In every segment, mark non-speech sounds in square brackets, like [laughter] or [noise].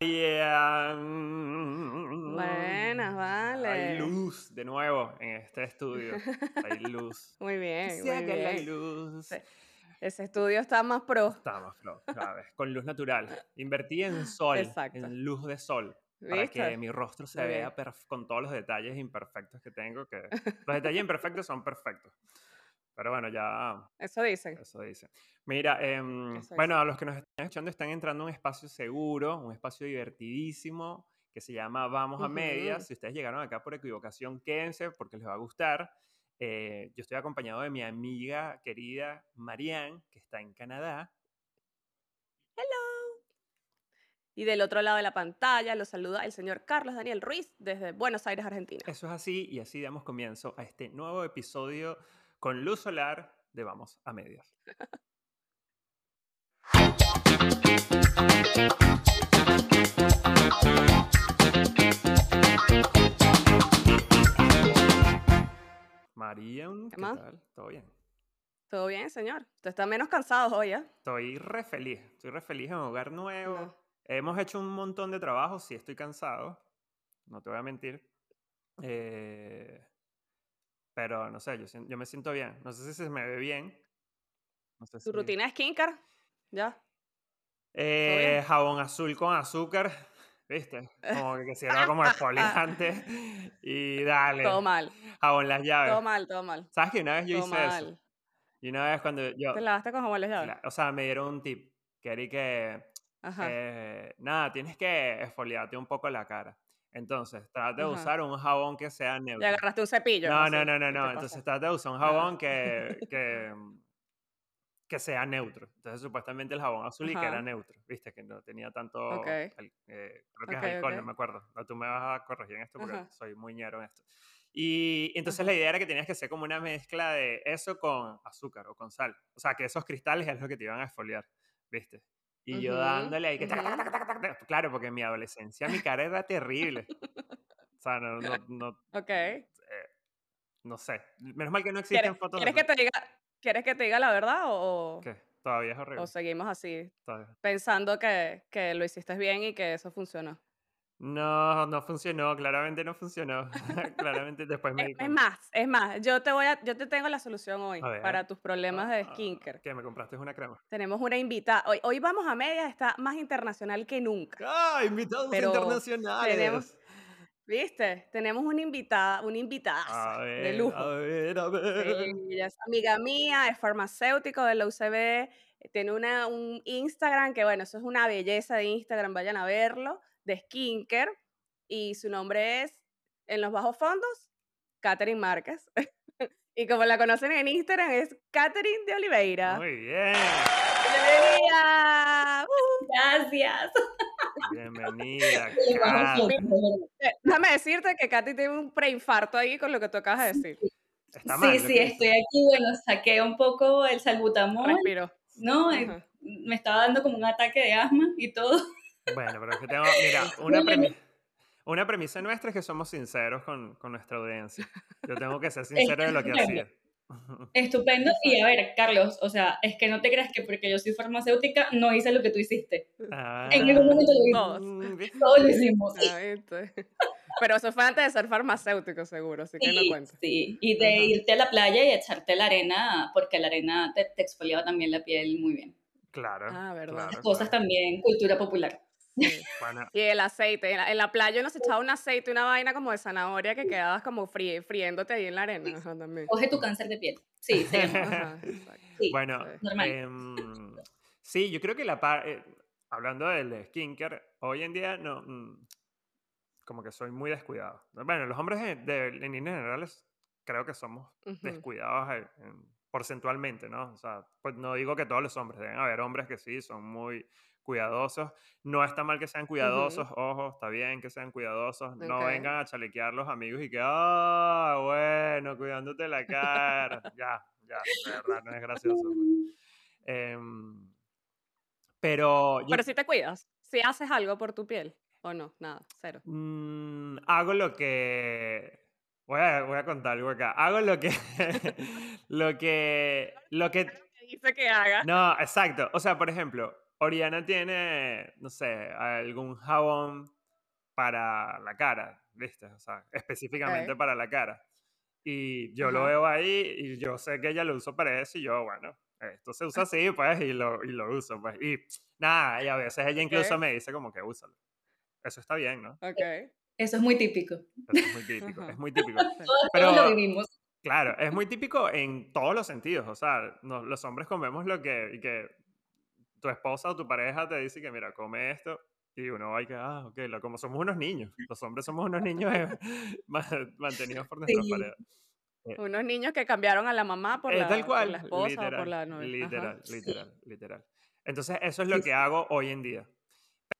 Yeah. Buenas, vale. Hay luz de nuevo en este estudio. Hay [laughs] luz. Muy bien, Sí, muy que hay bien. luz. Sí. Ese estudio está más pro. Estamos, Flo, ¿sabes? Con luz natural. Invertí en sol, Exacto. en luz de sol. Para ¿Viste? que mi rostro se Muy vea con todos los detalles imperfectos que tengo. Que los detalles imperfectos son perfectos. Pero bueno, ya Eso dicen. Eso dice. Mira, em, Eso bueno, a los que nos están escuchando están entrando a un espacio seguro, un espacio divertidísimo que se llama Vamos a Medias. Ujú. Si ustedes llegaron acá por equivocación, quédense porque les va a gustar. Eh, yo estoy acompañado de mi amiga querida Marianne, que está en Canadá. Y del otro lado de la pantalla los saluda el señor Carlos Daniel Ruiz desde Buenos Aires, Argentina. Eso es así y así damos comienzo a este nuevo episodio con luz solar de Vamos a Medias. Marian, ¿Qué ¿qué más? tal? ¿Todo bien? ¿Todo bien, señor? Usted está menos cansado hoy, ¿eh? Estoy re feliz, estoy re feliz en un hogar nuevo. No. Hemos hecho un montón de trabajo, sí estoy cansado, no te voy a mentir. Eh, pero no sé, yo, me siento bien. No sé si se me ve bien. No sé ¿Tu si- rutina es skincare? ¿Ya? Eh, jabón azul con azúcar, ¿viste? Como que quisiera como exfoliante. [laughs] y dale. Todo mal, Jabón las llaves. todo mal, todo mal. ¿Sabes que una vez yo Todo hice eso? mal. Y una vez cuando yo... ¿Te lavaste con jabón las llaves? O sea, me dieron un tip. Que era que... Ajá. eh, nada, tienes que exfoliarte un poco la cara. Entonces, trata de Ajá. usar un jabón que sea neutro. agarraste un cepillo. No, no, no, no, ¿qué te no. pasa? Entonces trata de usar un jabón que, que, que sea neutro. Entonces supuestamente el jabón azul y que era neutro, viste, que no tenía tanto, Ok. al- eh, creo que Ok, es alcohol, no ok. me acuerdo. No, Tú me vas a corregir en esto porque Ajá. soy muy ñero en esto. Y entonces Ajá. la idea era que tenías que hacer como una mezcla de eso con azúcar o con sal. O sea, que esos cristales es lo que te iban a exfoliar, viste. Y yo dándole ahí que... Claro, porque en mi adolescencia mi cara era terrible. [laughs] O sea, no, no, no, Ok. eh, no sé. Menos mal que no ¿Quieres, existen fotos quieres de que te diga, ¿Quieres que te diga la verdad o, o- ¿Qué? Todavía es horrible. o seguimos así, todavía. pensando que, que lo hiciste bien y que eso funcionó? No, no funcionó. Claramente no funcionó. [laughs] claramente después me Es, es más, es más, yo te voy a, yo te tengo la solución hoy para tus problemas de Ah, skincare. ¿Qué? ¿Me compraste una crema? Tenemos una invitada. Hoy, hoy vamos a medias, está más internacional que nunca. ¡Ah! Invitados Pero internacionales. tenemos- ¿Viste? Tenemos una invitada, una invitada de lujo. a ver, a ver. Ella es amiga mía, es farmacéutico de la UCB, tiene una, un Instagram que, bueno, eso es una belleza de Instagram, vayan a verlo, de skincare, y su nombre es, en los bajos fondos, Catherine Márquez. [laughs] y como la conocen en Instagram, es Catherine de Oliveira. Muy bien. ¡Bienvenida! ¡Uh! Gracias. Bienvenida. [laughs] Eh, Déjame decirte que Katy tiene un preinfarto ahí con lo que tú acabas de decir. Está mal. Sí, sí, estoy aquí, bueno, saqué un poco el salbutamol, Respiro. ¿no? Eh. Me estaba dando como un ataque de asma y todo. Bueno, pero es que tengo. Mira, [laughs] una premisa. Una premisa nuestra es que somos sinceros con, con nuestra audiencia. Yo tengo que ser [laughs] sincero de lo que hacía. [laughs] Estupendo. Y a ver, Carlos, o sea, es que no te creas que porque yo soy farmacéutica no hice lo que tú hiciste. Ah, En ningún momento lo hice. Todos. mm. Todos lo hicimos. Pero eso fue antes de ser farmacéutico, seguro, así que no Sí, cuenta. sí. Y de Ajá. irte a la playa y echarte la arena, porque la arena te, te exfoliaba también la piel muy bien. Claro. Ah, verdad. claro, Cosas claro. también, cultura popular. Sí. Bueno, Y el aceite. En la, en la playa uno se echaba un aceite, una vaina como de zanahoria que quedabas como fri- friéndote ahí en la arena. Ajá, también. Coge tu cáncer de piel. Sí. Ajá. Sí. Bueno, Sí. Normal. em, sí, yo creo que la parte, hablando del skincare, hoy en día no, mm, como que soy muy descuidado. Bueno, los hombres en, de, en líneas generales creo que somos Ujú. descuidados en- en- porcentualmente, ¿no? O sea, pues no digo que todos los hombres, deben haber hombres que sí, son muy cuidadosos. No está mal que sean cuidadosos, ojo, está bien que sean cuidadosos. No Ok. vengan a chalequear los amigos y que, ah, bueno, cuidándote la cara. [laughs] ya, ya, de verdad, no es gracioso. [laughs] Em, pero yo Pero si te cuidas, si haces algo por tu piel, o no, nada, cero. mm, hago lo que... Voy a, voy a contar algo acá. Hago lo que... [laughs] lo que... Lo que dice que haga. No, exacto. O sea, por ejemplo, Oriana tiene, no sé, algún jabón para la cara, ¿viste? O sea, específicamente Ok. para la cara. Y yo lo veo ahí y yo sé que ella lo usa para eso y yo, bueno, esto se usa así, pues, y lo, y lo uso, pues. Y nada, y a veces ella incluso Ok. me dice como que úsalo. Eso está bien, ¿no? Ok. Eso es muy típico. Eso es muy típico, Ajá. es muy típico. [laughs] Pero- lo vivimos. Claro, es muy típico en todos los sentidos. O sea, no- los hombres comemos lo que, y que tu esposa o tu pareja te dice que, mira, come esto. Y uno va y que, ah, ok, lo como somos unos niños. Los hombres somos unos niños eh, [laughs] ma- mantenidos por nuestras Sí. paredes. Unos niños que cambiaron a la mamá por, Eh, la, tal por cual. la esposa literal, o por la novia. Ajá. Literal, Sí. literal, literal. Entonces, eso es lo Sí, que sí. hago hoy en día.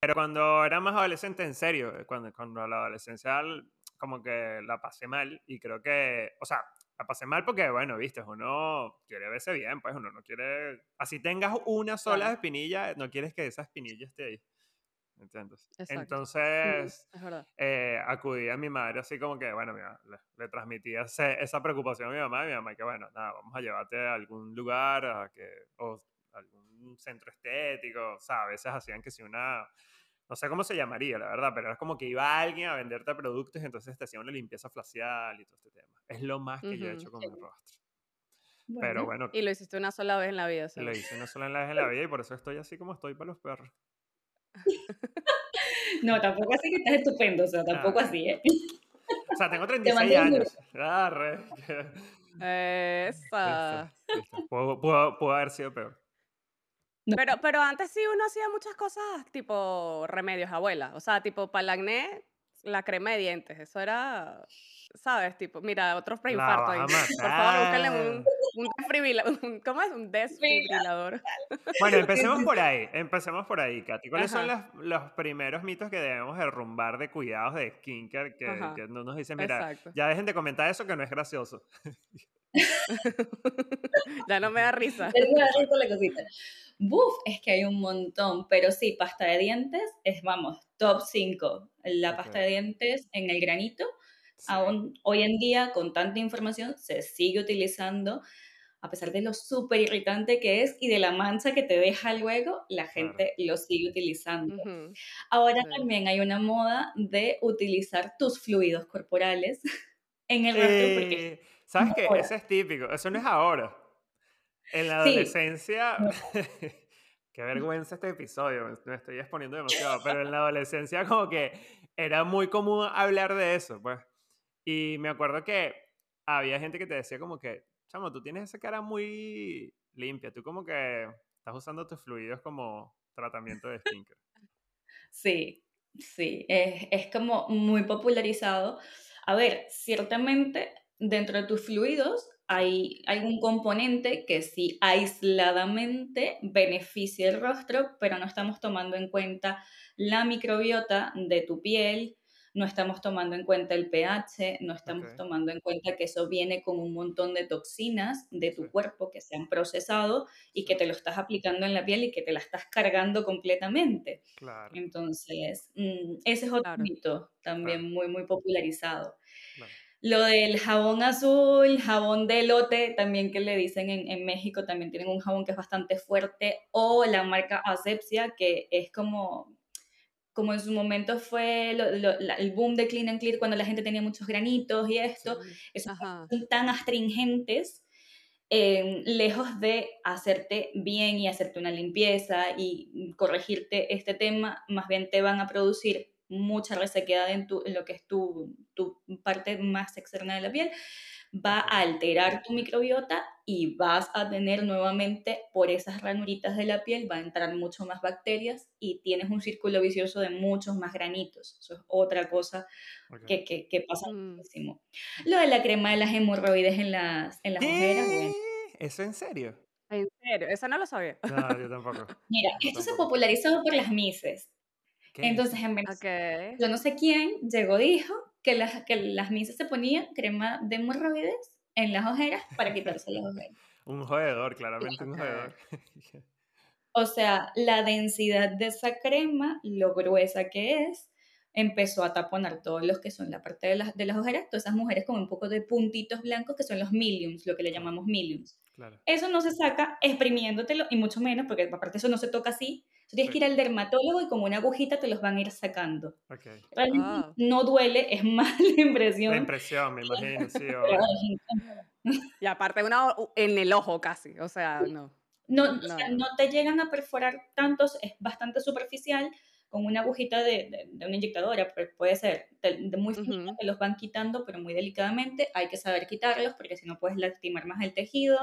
Pero cuando era más adolescente, en serio, eh, cuando, cuando la adolescencia como que la pasé mal y creo que, o sea, la pasé mal porque, bueno, viste, uno quiere verse bien, pues uno no quiere, así tengas una sola Claro. espinilla, no quieres que esa espinilla esté ahí. ¿Entiendes? Exacto. Entonces, [laughs] eh, acudí a mi madre así como que, bueno, mira, le, le transmití ese- esa preocupación a mi mamá y mi mamá que, bueno, nada, vamos a llevarte a algún lugar a que, o algún centro estético, o sea, a veces hacían que si una, no sé cómo se llamaría, la verdad, pero era como que iba alguien a venderte productos y entonces te hacía una limpieza facial y todo este tema. Es lo más que yo he hecho con mi rostro. Bueno, Pero bueno, Y lo hiciste una sola vez en la vida. lo seguro. hice una sola vez en la vida y por eso estoy así como estoy para los perros. [laughs] No, tampoco así que estás estupendo, o sea, tampoco Ah. así, ¿eh? O sea, tengo Te 36 mando un años. Arre. Esa. Viste, viste. Pudo, pudo- pudo haber sido peor. Pero, pero antes sí uno hacía muchas cosas tipo remedios abuela. O sea, tipo para el acné, la crema de dientes. Eso era, ¿sabes? Tipo, mira, otro preinfarto ahí. [laughs] Por favor, búsquenle matar. un, un desfibrila- [laughs] ¿Cómo es? Un desfibrilador. [laughs] Bueno, empecemos por ahí. Empecemos por ahí, Katy. ¿Cuáles son Ajá. las- los primeros mitos que debemos derrumbar de cuidados de skincare que, que no nos dicen, mira, Exacto. ya dejen de comentar eso que no es gracioso? [laughs] ya no me da risa. La cosita. Buf, es que hay un montón, pero sí, pasta de dientes es, vamos, top 5. La pasta de dientes en el granito, Sí. aún hoy en día, con tanta información, se sigue utilizando, a pesar de lo súper irritante que es y de la mancha que te deja luego, la gente lo sigue utilizando. Ahora Sí. también hay una moda de utilizar tus fluidos corporales [laughs] en el rostro porque Eh, ¿Sabes qué? Ese es típico. Eso no es ahora. En la Sí. adolescencia. [laughs] Qué vergüenza este episodio. Me estoy exponiendo demasiado. Pero en la adolescencia, como que era muy común hablar de eso, pues. Y me acuerdo que había gente que te decía, como que, chamo, tú tienes esa cara muy limpia. Tú, como que estás usando tus fluidos como tratamiento de skincare. Sí, sí, es, es como muy popularizado. A ver, ciertamente dentro de tus fluidos hay algún componente que sí aisladamente beneficia el rostro, pero no estamos tomando en cuenta la microbiota de tu piel, no estamos tomando en cuenta el pH, no estamos tomando en cuenta que eso viene con un montón de toxinas de tu Sí. cuerpo que se han procesado y que te lo estás aplicando en la piel y que te la estás cargando completamente. Claro, Entonces, mm, ese es otro Claro. mito también muy, muy popularizado. claro. Lo del jabón azul, jabón de elote, también que le dicen en, en México, también tienen un jabón que es bastante fuerte, o la marca Asepsia, que es como, como en su momento fue lo- lo- la- el boom de Clean and Clear cuando la gente tenía muchos granitos y esto, Sí. esos son tan astringentes, eh, lejos de hacerte bien y hacerte una limpieza y corregirte este tema, más bien te van a producir mucha resequedad en, tu, en lo que es tu, tu parte más externa de la piel, va a alterar tu microbiota y vas a tener nuevamente por esas ranuritas de la piel, va a entrar mucho más bacterias y tienes un círculo vicioso de muchos más granitos. Eso es otra cosa que, que, que pasa Mm. muchísimo. Lo de la crema de las hemorroides en las, en las ojeras, bueno. ¿Qué? ¿Eso en serio? En serio, eso no lo sabía. No, yo tampoco. Mira, Yo esto se tampoco. popularizó por las mises. ¿Qué es Entonces, en Venezuela, Ok. yo no sé quién llegó dijo que las, que las mises se ponían crema de hemorroides en las ojeras para quitarse las [laughs] ojeras. Un jodedor, claramente un jodedor. [laughs] O sea, la densidad de esa crema, lo gruesa que es, empezó a taponar todos los que son la parte de las, de las ojeras, todas esas mujeres con un poco de puntitos blancos que son los miliums, lo que le llamamos miliums. Claro. Eso no se saca exprimiéndotelo y mucho menos, porque aparte eso no se toca así. Tú tienes que ir al dermatólogo y con una agujita te los van a ir sacando. Ok. Realmente Ah. no duele, es más la impresión. La impresión, me imagino, sí. [laughs] Y aparte una o- en el ojo casi, o sea, no. No, o No. sea, no te llegan a perforar tantos, es bastante superficial, con una agujita de, de- de una inyectadora, puede ser de, de muy fina, Ujú. te los van quitando, pero muy delicadamente, hay que saber quitarlos, porque si no puedes lastimar más el tejido.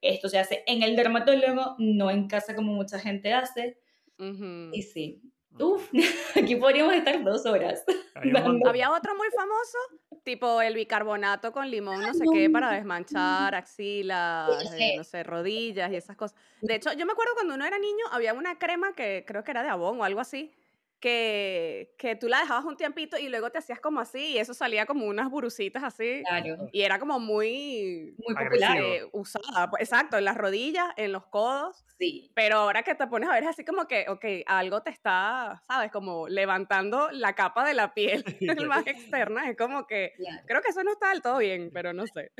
Esto se hace en el dermatólogo, no en casa como mucha gente hace. Ujú. Y sí, uff, [laughs] aquí podríamos estar dos horas. Había otro muy famoso, tipo el bicarbonato con limón, no sé no, qué, para desmanchar axilas, Ese. eh, no sé, rodillas y esas cosas. De hecho, yo me acuerdo cuando uno era niño, había una crema que creo que era de Avon o algo así, que, que tú la dejabas un tiempito y luego te hacías como así y eso salía como unas burucitas así Claro, y era como muy muy popular. eh, usada, pues, exacto, en las rodillas, en los codos. Sí, Pero ahora que te pones a ver es así como que, ok, algo te está, ¿sabes? Como levantando la capa de la piel [laughs] [laughs] más externa. Es como que, claro. creo que eso no está del todo bien, pero no sé.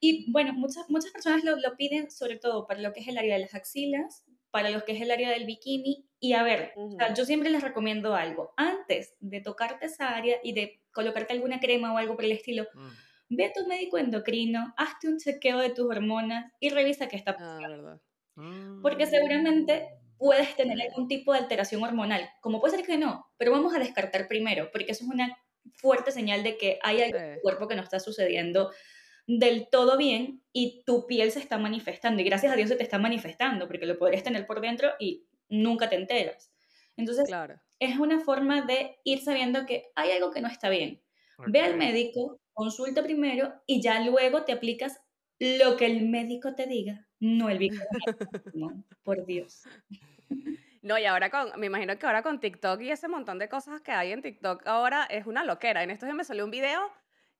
Y bueno, muchas, muchas personas lo, lo piden sobre todo para lo que es el área de las axilas, para lo que es el área del bikini. Y a ver, o sea, yo siempre les recomiendo algo. Antes de tocarte esa área y de colocarte alguna crema o algo por el estilo, Mm, ve a tu médico endocrino, hazte un chequeo de tus hormonas y revisa qué está Ah, pasando. verdad. Porque mm. seguramente puedes tener algún tipo de alteración hormonal. Como puede ser que no, pero vamos a descartar primero, porque eso es una fuerte señal de que hay algo en tu cuerpo que no está sucediendo del todo bien y tu piel se está manifestando. Y gracias a Dios se te está manifestando, porque lo podrías tener por dentro y nunca te enteras. Entonces, Claro. es una forma de ir sabiendo que hay algo que no está bien. Ve al médico, consulta primero y ya luego te aplicas lo que el médico te diga, no el bicarbonato. no, por Dios. No, y ahora con, me imagino que ahora con TikTok y ese montón de cosas que hay en TikTok ahora es una loquera. En estos días me salió un video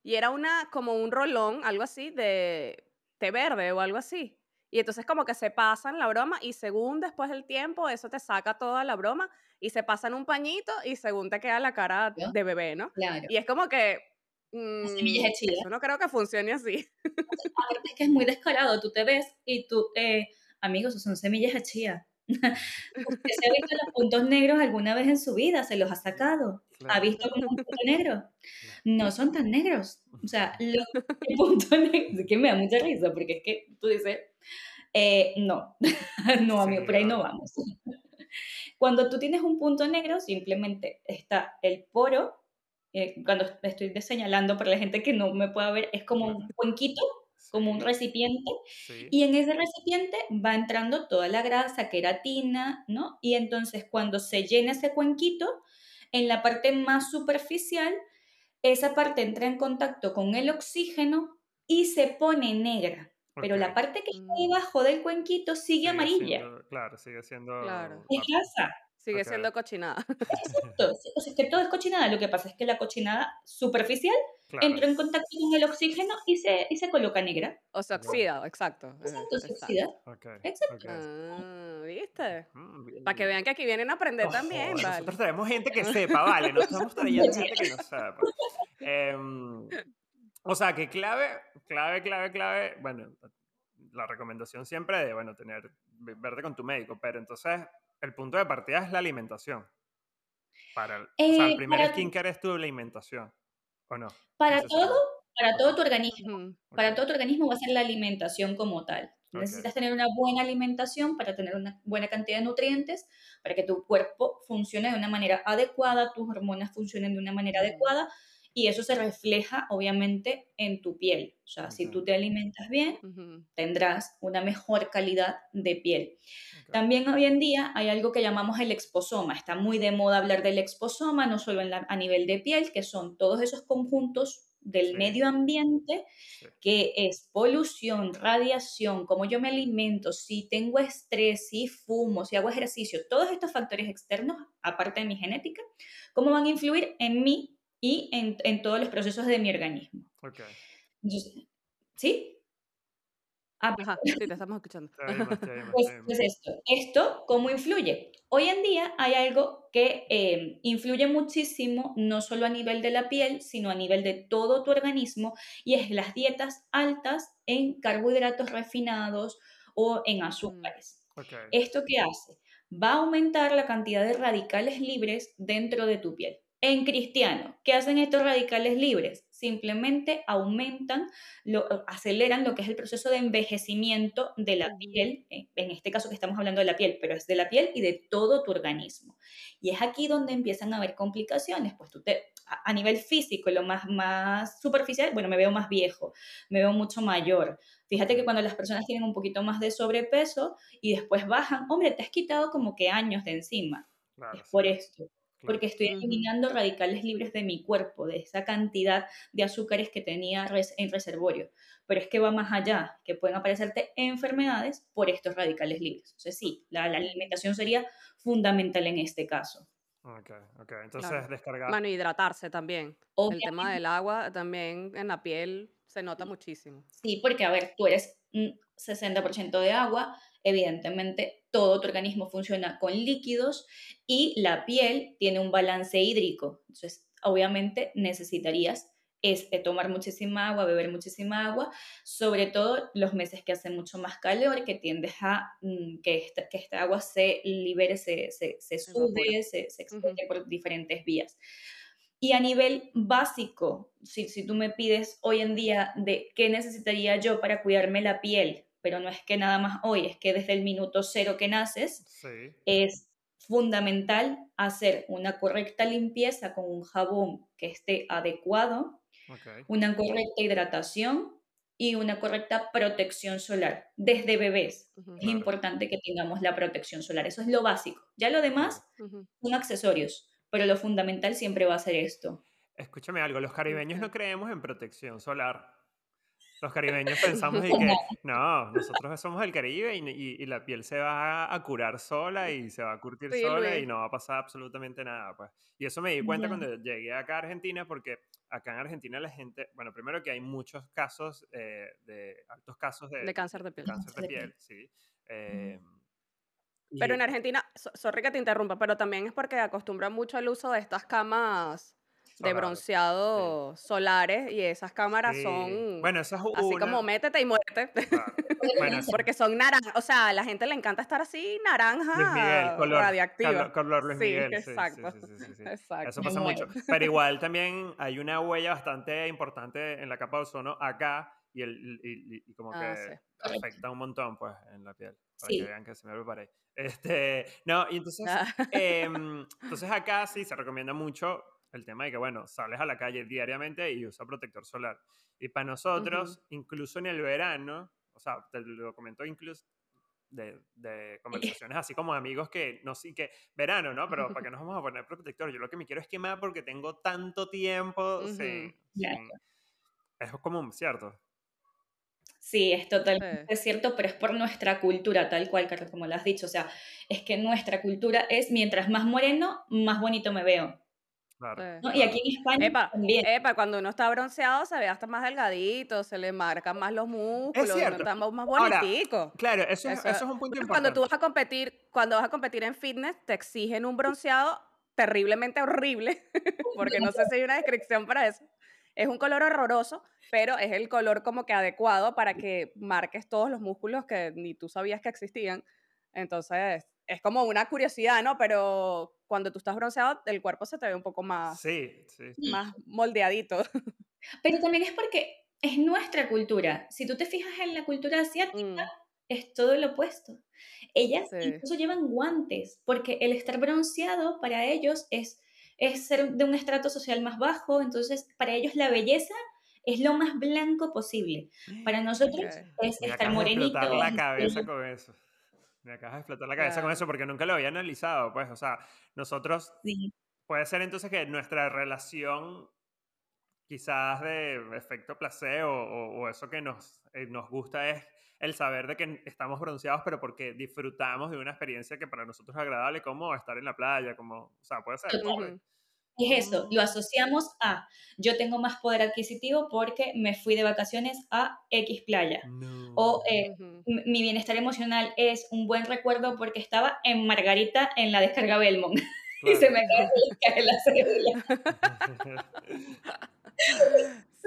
y era una, como un rolón, algo así, de té verde o algo así. Y entonces como que se pasan la broma y según después del tiempo eso te saca toda la broma y se pasan un pañito y según te queda la cara de bebé, ¿no? Claro. Y es como que... Mm, chía. eso no creo que funcione así. [laughs] Aparte es que es muy descarado, tú te ves y tú, eh, amigos, son semillas de chía. ¿Usted se ha visto los puntos negros alguna vez en su vida? ¿Se los ha sacado? ¿Ha visto como un punto negro? No son tan negros. O sea, los [laughs] el punto negro, es que me da mucha risa, porque es que tú dices, eh, no, [laughs] no, amigo, Sí, por ahí no no. vamos. [laughs] Cuando tú tienes un punto negro, simplemente está el poro, eh, cuando estoy señalando para la gente que no me pueda ver, es como un cuenquito, como un recipiente, sí. y en ese recipiente va entrando toda la grasa, queratina, ¿no? Y entonces cuando se llena ese cuenquito, en la parte más superficial, esa parte entra en contacto con el oxígeno y se pone negra. Pero la parte que está Mm. debajo del cuenquito sigue Sigue amarilla. siendo- claro, sigue siendo. Claro. Es grasa. Sigue Ok. siendo cochinada. [laughs] Exacto. O sea, es que todo es cochinada. Lo que pasa es que la cochinada superficial Claro. entra en contacto con el oxígeno y se, y se coloca negra. O se oxida, exacto. eh, Exacto, se oxida. Ok, Exacto. ok. Ah, ¿viste? Mm, Para que vean que aquí vienen a aprender No también, jodas, ¿vale? Nosotros tenemos gente que sepa, vale. No estamos trayendo gente que no sepa. Em, o sea, que clave, clave, clave, clave. Bueno, la recomendación siempre de, bueno, tener, verte con tu médico, pero entonces el punto de partida es la alimentación. Para el, o sea, el Eh, primer para- skincare es tu alimentación, ¿o no? Para todo, para todo tu organismo. Para todo tu organismo va a ser la alimentación como tal. Ok. Necesitas tener una buena alimentación para tener una buena cantidad de nutrientes, para que tu cuerpo funcione de una manera adecuada, tus hormonas funcionen de una manera adecuada y eso se refleja obviamente en tu piel. O sea, si tú te alimentas bien, tendrás una mejor calidad de piel. También hoy en día hay algo que llamamos el exposoma. Está muy de moda hablar del exposoma, no solo en la- a nivel de piel, que son todos esos conjuntos del Sí. medio ambiente Sí. que es polución, radiación, cómo yo me alimento, si tengo estrés, si fumo, si hago ejercicio, todos estos factores externos, aparte de mi genética, cómo van a influir en mí y en, en todos los procesos de mi organismo. Ok. Entonces, ¿Sí? Ah, Ajá, sí, te estamos escuchando. Pues, pues esto, esto, ¿cómo influye? Hoy en día hay algo que eh, influye muchísimo, no solo a nivel de la piel, sino a nivel de todo tu organismo, y es las dietas altas en carbohidratos refinados o en azúcares. Ok. ¿Esto qué hace? Va a aumentar la cantidad de radicales libres dentro de tu piel. En cristiano, ¿qué hacen estos radicales libres? Simplemente aumentan, lo, aceleran lo que es el proceso de envejecimiento de la piel, en en este caso que estamos hablando de la piel, pero es de la piel y de todo tu organismo. Y es aquí donde empiezan a haber complicaciones, pues tú te, a, a nivel físico, lo más, más superficial, bueno, me veo más viejo, me veo mucho mayor. Fíjate que cuando las personas tienen un poquito más de sobrepeso y después bajan, hombre, te has quitado como que años de encima. Claro, Es por esto. Porque estoy eliminando radicales libres de mi cuerpo, de esa cantidad de azúcares que tenía res- en reservorio. Pero es que va más allá, que pueden aparecerte enfermedades por estos radicales libres. Entonces sí, la, la alimentación sería fundamental en este caso. Ok, ok. Entonces, Claro. descargar. Bueno, hidratarse también. El Obviamente, tema del agua también en la piel se nota muchísimo. sí, porque a ver, tú eres un 60% de agua, evidentemente todo tu organismo funciona con líquidos y la piel tiene un balance hídrico. Entonces, obviamente necesitarías es eh, tomar muchísima agua, beber muchísima agua, sobre todo los meses que hace mucho más calor, que tiendes a mm, que, esta, que esta agua se libere, se, se, se sude, se, se Ujú. expele por diferentes vías. Y a nivel básico, si, si tú me pides hoy en día de qué necesitaría yo para cuidarme la piel, pero no es que nada más hoy, es que desde el minuto cero que naces, Sí. es fundamental hacer una correcta limpieza con un jabón que esté adecuado, una correcta hidratación y una correcta protección solar. Desde bebés es Claro. importante que tengamos la protección solar. Eso es lo básico. Ya lo demás ujú. son accesorios, pero lo fundamental siempre va a ser esto. Escúchame algo, los caribeños no creemos en protección solar. Los caribeños [laughs] pensamos y que no, nosotros somos del Caribe y, y- y la piel se va a curar sola y se va a curtir Sí, sola y no va a pasar absolutamente nada, pues. Y eso me di cuenta cuando llegué acá a Argentina porque acá en Argentina la gente, bueno, primero que hay muchos casos eh, de altos casos de, De cáncer de piel. cáncer de piel, sí. Eh, Pero en Argentina, so- sorry que te interrumpa, pero también es porque acostumbran mucho al uso de estas camas de bronceado solares y esas cámaras sí. son Bueno, esa es así una. como métete y muerte. claro. [laughs] Bueno, Porque son naranjas, o sea, a la gente le encanta estar así naranja Luis Miguel, color, radiactiva. color, color Luis Sí, Miguel. Sí, sí, exacto. sí, sí, sí, sí. Exacto. Eso pasa mucho. Pero igual también hay una huella bastante importante en la capa de ozono acá y, el, y, y- como Ah, que sí. Afecta un montón pues en la piel. Para Sí. que vean que se me preparé. Este, no, y entonces, Ah, em, entonces acá sí se recomienda mucho el tema de que, bueno, sales a la calle diariamente y usa protector solar. Y para nosotros, incluso en el verano, o sea, te lo comento incluso de, de conversaciones así como amigos que no sí que verano, ¿no? Pero ¿para qué nos vamos a poner protector? Yo lo que me quiero es quemar porque tengo tanto tiempo Ujú. sin, Claro. sin- Es común, ¿cierto? Sí, es totalmente Sí. cierto, pero es por nuestra cultura, tal cual, Carlos, como lo has dicho. O sea, es que nuestra cultura es mientras más moreno, más bonito me veo. Claro. ¿no? Y aquí en España Epa, también. epa, cuando uno está bronceado se ve hasta más delgadito, se le marcan más los músculos, uno cierto. está más más Ahora, bonitico. Claro, eso, es- Eso- eso es un punto importante. cuando tú vas a competir, cuando vas a competir en fitness, te exigen un bronceado terriblemente horrible, [laughs] porque no sé si hay una descripción para eso. Es un color horroroso, pero es el color como que adecuado para que marques todos los músculos que ni tú sabías que existían. Entonces, es como una curiosidad, ¿no? Pero cuando tú estás bronceado, el cuerpo se te ve un poco más, Sí, sí. más moldeadito. [laughs] Pero también es porque es nuestra cultura. Si tú te fijas en la cultura asiática, Mm, es todo lo opuesto. Ellas Sí. incluso llevan guantes, porque el estar bronceado para ellos es, es ser de un estrato social más bajo, entonces para ellos la belleza es lo más blanco posible. Para [gasps] nosotros es Me estar morenito. explotar la es- cabeza con eso. Me acabas de explotar la cabeza con Claro. eso porque nunca lo había analizado, pues, o sea, nosotros Sí, puede ser entonces que nuestra relación quizás de efecto placebo o, o eso que nos, eh, nos gusta es el saber de que estamos bronceados, pero porque disfrutamos de una experiencia que para nosotros es agradable, como estar en la playa, como, o sea, puede ser. Total. pues. Es eso, lo asociamos a yo tengo más poder adquisitivo porque me fui de vacaciones a X playa. No. O eh, mi bienestar emocional es un buen recuerdo porque estaba en Margarita en la descarga Belmont [laughs] y se me cae cae la cédula. [laughs]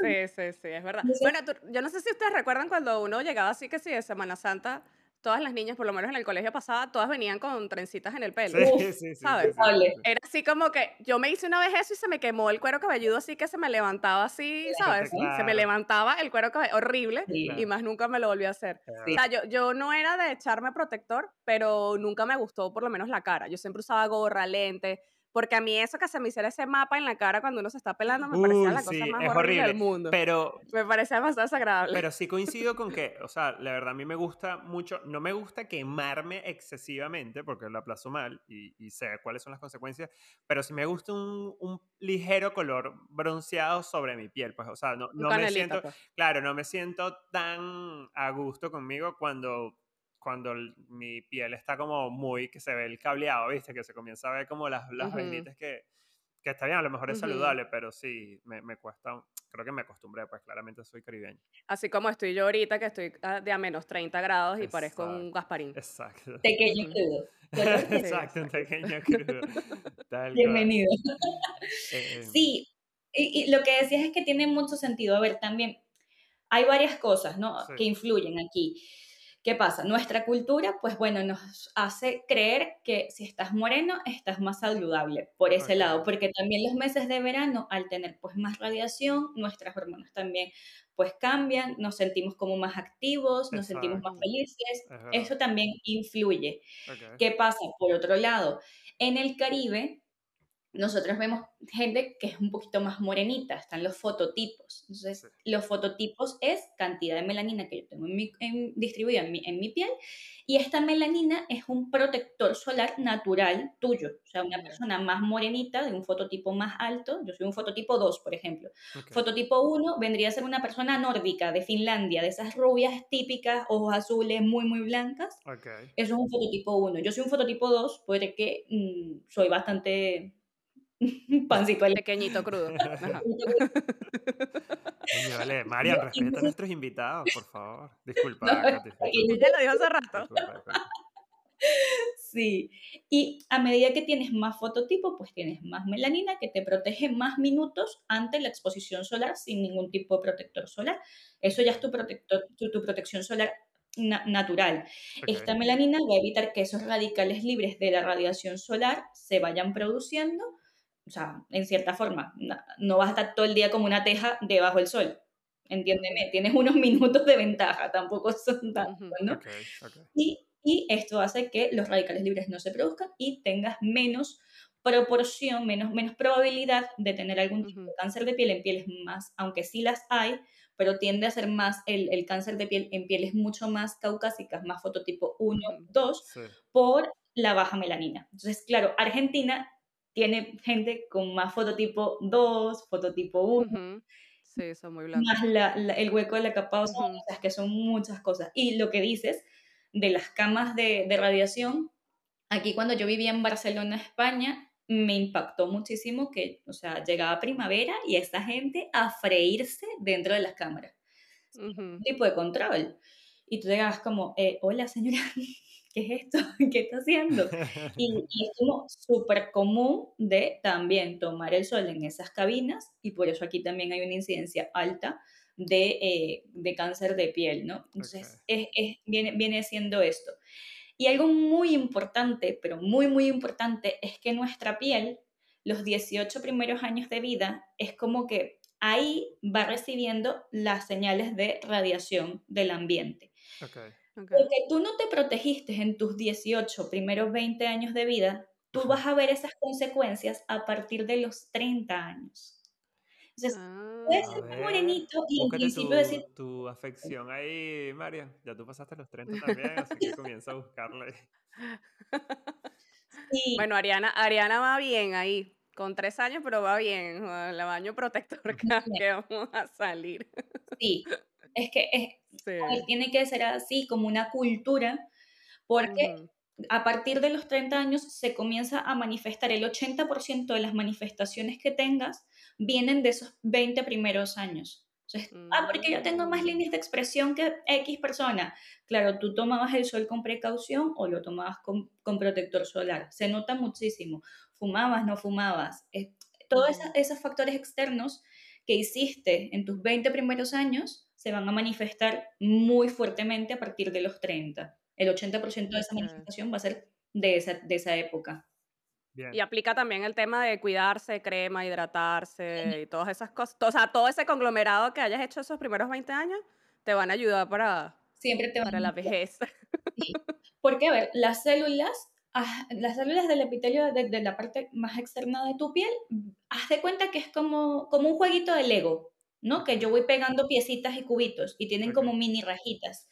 Sí, sí, sí, es verdad. Bueno, tú- yo no sé si ustedes recuerdan cuando uno llegaba así que sí, de Semana Santa, todas las niñas, por lo menos en el colegio pasado, todas venían con trencitas en el pelo. Sí, [laughs] sí, sí, ¿sabes? sí, sí, sí. Era así como que yo me hice una vez eso y se me quemó el cuero cabelludo así que se me levantaba así, ¿sabes? Se me levantaba el cuero cabelludo horrible Sí. y más nunca me lo volví a hacer. Sí. O sea, yo, yo no era de echarme protector, pero nunca me gustó por lo menos la cara. Yo siempre usaba gorra, lente, porque a mí eso que se me hiciera ese mapa en la cara cuando uno se está pelando me parecía Uy, la cosa sí, más es horrible, del horrible. mundo. Pero, Me parecía demasiado desagradable. pero sí [laughs] coincido con que, o sea, la verdad a mí me gusta mucho, no me gusta quemarme excesivamente porque lo aplazo mal y, y sé cuáles son las consecuencias, pero sí me gusta un, un ligero color bronceado sobre mi piel, pues, o sea, no, me siento, pues. claro, no me siento tan a gusto conmigo cuando cuando el- mi piel está como muy, que se ve el cableado, ¿viste? Que se comienza a ver como las, las Ujú. vainitas que, que está bien, a lo mejor es Ujú. saludable, pero sí, me, me cuesta, creo que me acostumbré, pues claramente soy caribeño. Así como estoy yo ahorita, que estoy a- de a menos 30 grados y parezco un Exacto. Gasparín. Exacto. Pequeño [laughs] [laughs] crudo. Exacto, un pequeño crudo. Tal. Bienvenido. [laughs] Eh, Sí, y, y lo que decías es que tiene mucho sentido. A ver, también hay varias cosas, ¿no? Sí. Que influyen aquí. ¿Qué pasa? Nuestra cultura, pues bueno, nos hace creer que si estás moreno, estás más saludable por ese lado, porque también los meses de verano, al tener pues más radiación, nuestras hormonas también pues cambian, nos sentimos como más activos, nos sentimos más felices, eso también influye. Ok. ¿Qué pasa? Por otro lado, en el Caribe, nosotros vemos gente que es un poquito más morenita, están los fototipos. Entonces, Sí. los fototipos es cantidad de melanina que yo tengo en mi, en- distribuida en mi, en mi piel, y esta melanina es un protector solar natural tuyo. O sea, una persona más morenita, de un fototipo más alto, yo soy un fototipo 2, por ejemplo. Fototipo 1 vendría a ser una persona nórdica de Finlandia, de esas rubias típicas, ojos azules, muy, muy blancas. Eso es un fototipo 1. Yo soy un fototipo 2 porque mm, soy bastante [laughs] pancito al Pequeñito, crudo. [laughs] Vale. Marian, respeta a nuestros invitados, por favor. [laughs] Disculpa, No, Katy, Ella lo dijo hace rato. disculpa, disculpa. Sí. Y a medida que tienes más fototipo, pues tienes más melanina que te protege más minutos ante la exposición solar sin ningún tipo de protector solar. Eso ya es tu, protector, tu, tu protección solar na- natural. Esta melanina va a evitar que esos radicales libres de la radiación solar se vayan produciendo. O sea, en cierta forma, na- no vas a estar todo el día como una teja debajo del sol. Entiéndeme, tienes unos [laughs] minutos de ventaja, tampoco son tantos. ¿no? Ok, ok. Y, y esto hace que los radicales libres no se produzcan y tengas menos proporción, menos, menos probabilidad de tener algún tipo de cáncer de piel en pieles más, aunque sí las hay, pero tiende a ser más el, el cáncer de piel en pieles mucho más caucásicas, más fototipo 1, Ujú. 2, Sí. por la baja melanina. Entonces, claro, Argentina tiene gente con más fototipo 2, fototipo 1, Ujú. Sí, son muy blancos. más la- la- el hueco de la capa de ozono, Ujú. o sea, es que son muchas cosas. Y lo que dices de las camas de, de radiación, aquí cuando yo vivía en Barcelona, España, me impactó muchísimo que, o sea, llegaba primavera y esa gente a freírse dentro de las cámaras. Ujú. Un tipo de control. Y tú llegabas como, eh, hola señora, ¿qué es esto? [laughs] ¿Qué está haciendo? [laughs] Y, y es como súper común de también tomar el sol en esas cabinas y por eso aquí también hay una incidencia alta de, eh, de cáncer de piel, ¿no? Entonces, Ok. es, es- viene, viene siendo esto. Y algo muy importante, pero muy, muy importante, es que nuestra piel, los 18 primeros años de vida, es como que ahí va recibiendo las señales de radiación del ambiente. Ok. Ok. Porque tú no te protegiste en tus 18 primeros 20 años de vida, tú vas a ver esas consecuencias a partir de los 30 años. Entonces, puedes Ah. ser A muy morenito y en principio tu, decir, tu afección ahí, Marian. Ya tú pasaste los 30 también, así que comienza a buscarle. [laughs] sí, Bueno, Ariana, Ariana va bien ahí. Con tres años, pero va bien. El baño protector [laughs] que vamos a salir. sí, es que es, Sí. tiene que ser así como una cultura, porque Ujú. a partir de los 30 años se comienza a manifestar el 80% de las manifestaciones que tengas vienen de esos 20 primeros años. Entonces, ah, porque yo tengo más mm. líneas de expresión que X persona. Claro, tú tomabas el sol con precaución o lo tomabas con, con protector solar. Se nota muchísimo. Fumabas, no fumabas. Eh, todos esos factores externos que hiciste en tus 20 primeros años se van a manifestar muy fuertemente a partir de los 30. El 80% de esa manifestación va a ser de esa, de esa época. Y aplica también el tema de cuidarse, crema, hidratarse y todas esas cosas. O sea, todo ese conglomerado que hayas hecho esos primeros 20 años te van a ayudar para, Siempre te para la vejez. Porque, a ver, las células, las células del epitelio de, de, la parte más externa de tu piel, haz de cuenta que es como, como un jueguito de Lego, ¿no? Que yo voy pegando piecitas y cubitos y tienen como mini rajitas.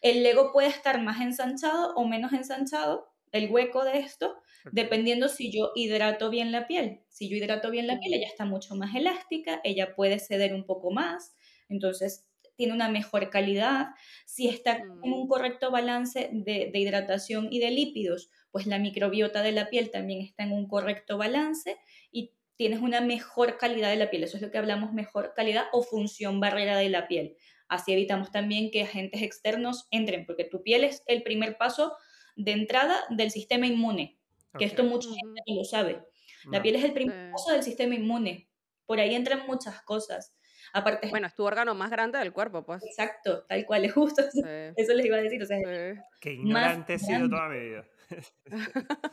El Lego puede estar más ensanchado o menos ensanchado, el hueco de esto, dependiendo si yo hidrato bien la piel. Si yo hidrato bien la piel, ella está mucho más elástica, ella puede ceder un poco más, entonces tiene una mejor calidad. Si está en un mm. correcto balance de, de hidratación y de lípidos, pues la microbiota de la piel también está en un correcto balance y tienes una mejor calidad de la piel. Eso es lo que hablamos, mejor calidad o función barrera de la piel. Así evitamos también que agentes externos entren, porque tu piel es el primer paso de entrada del sistema inmune, que esto mucha gente no lo sabe. La piel es el primer paso del sistema inmune. Por ahí entran muchas cosas. Aparte, bueno, es tu órgano más grande del cuerpo, pues. Exacto, tal cual, es justo. Eso les iba a decir. O sea, Qué ignorante he sido toda mi vida. [laughs]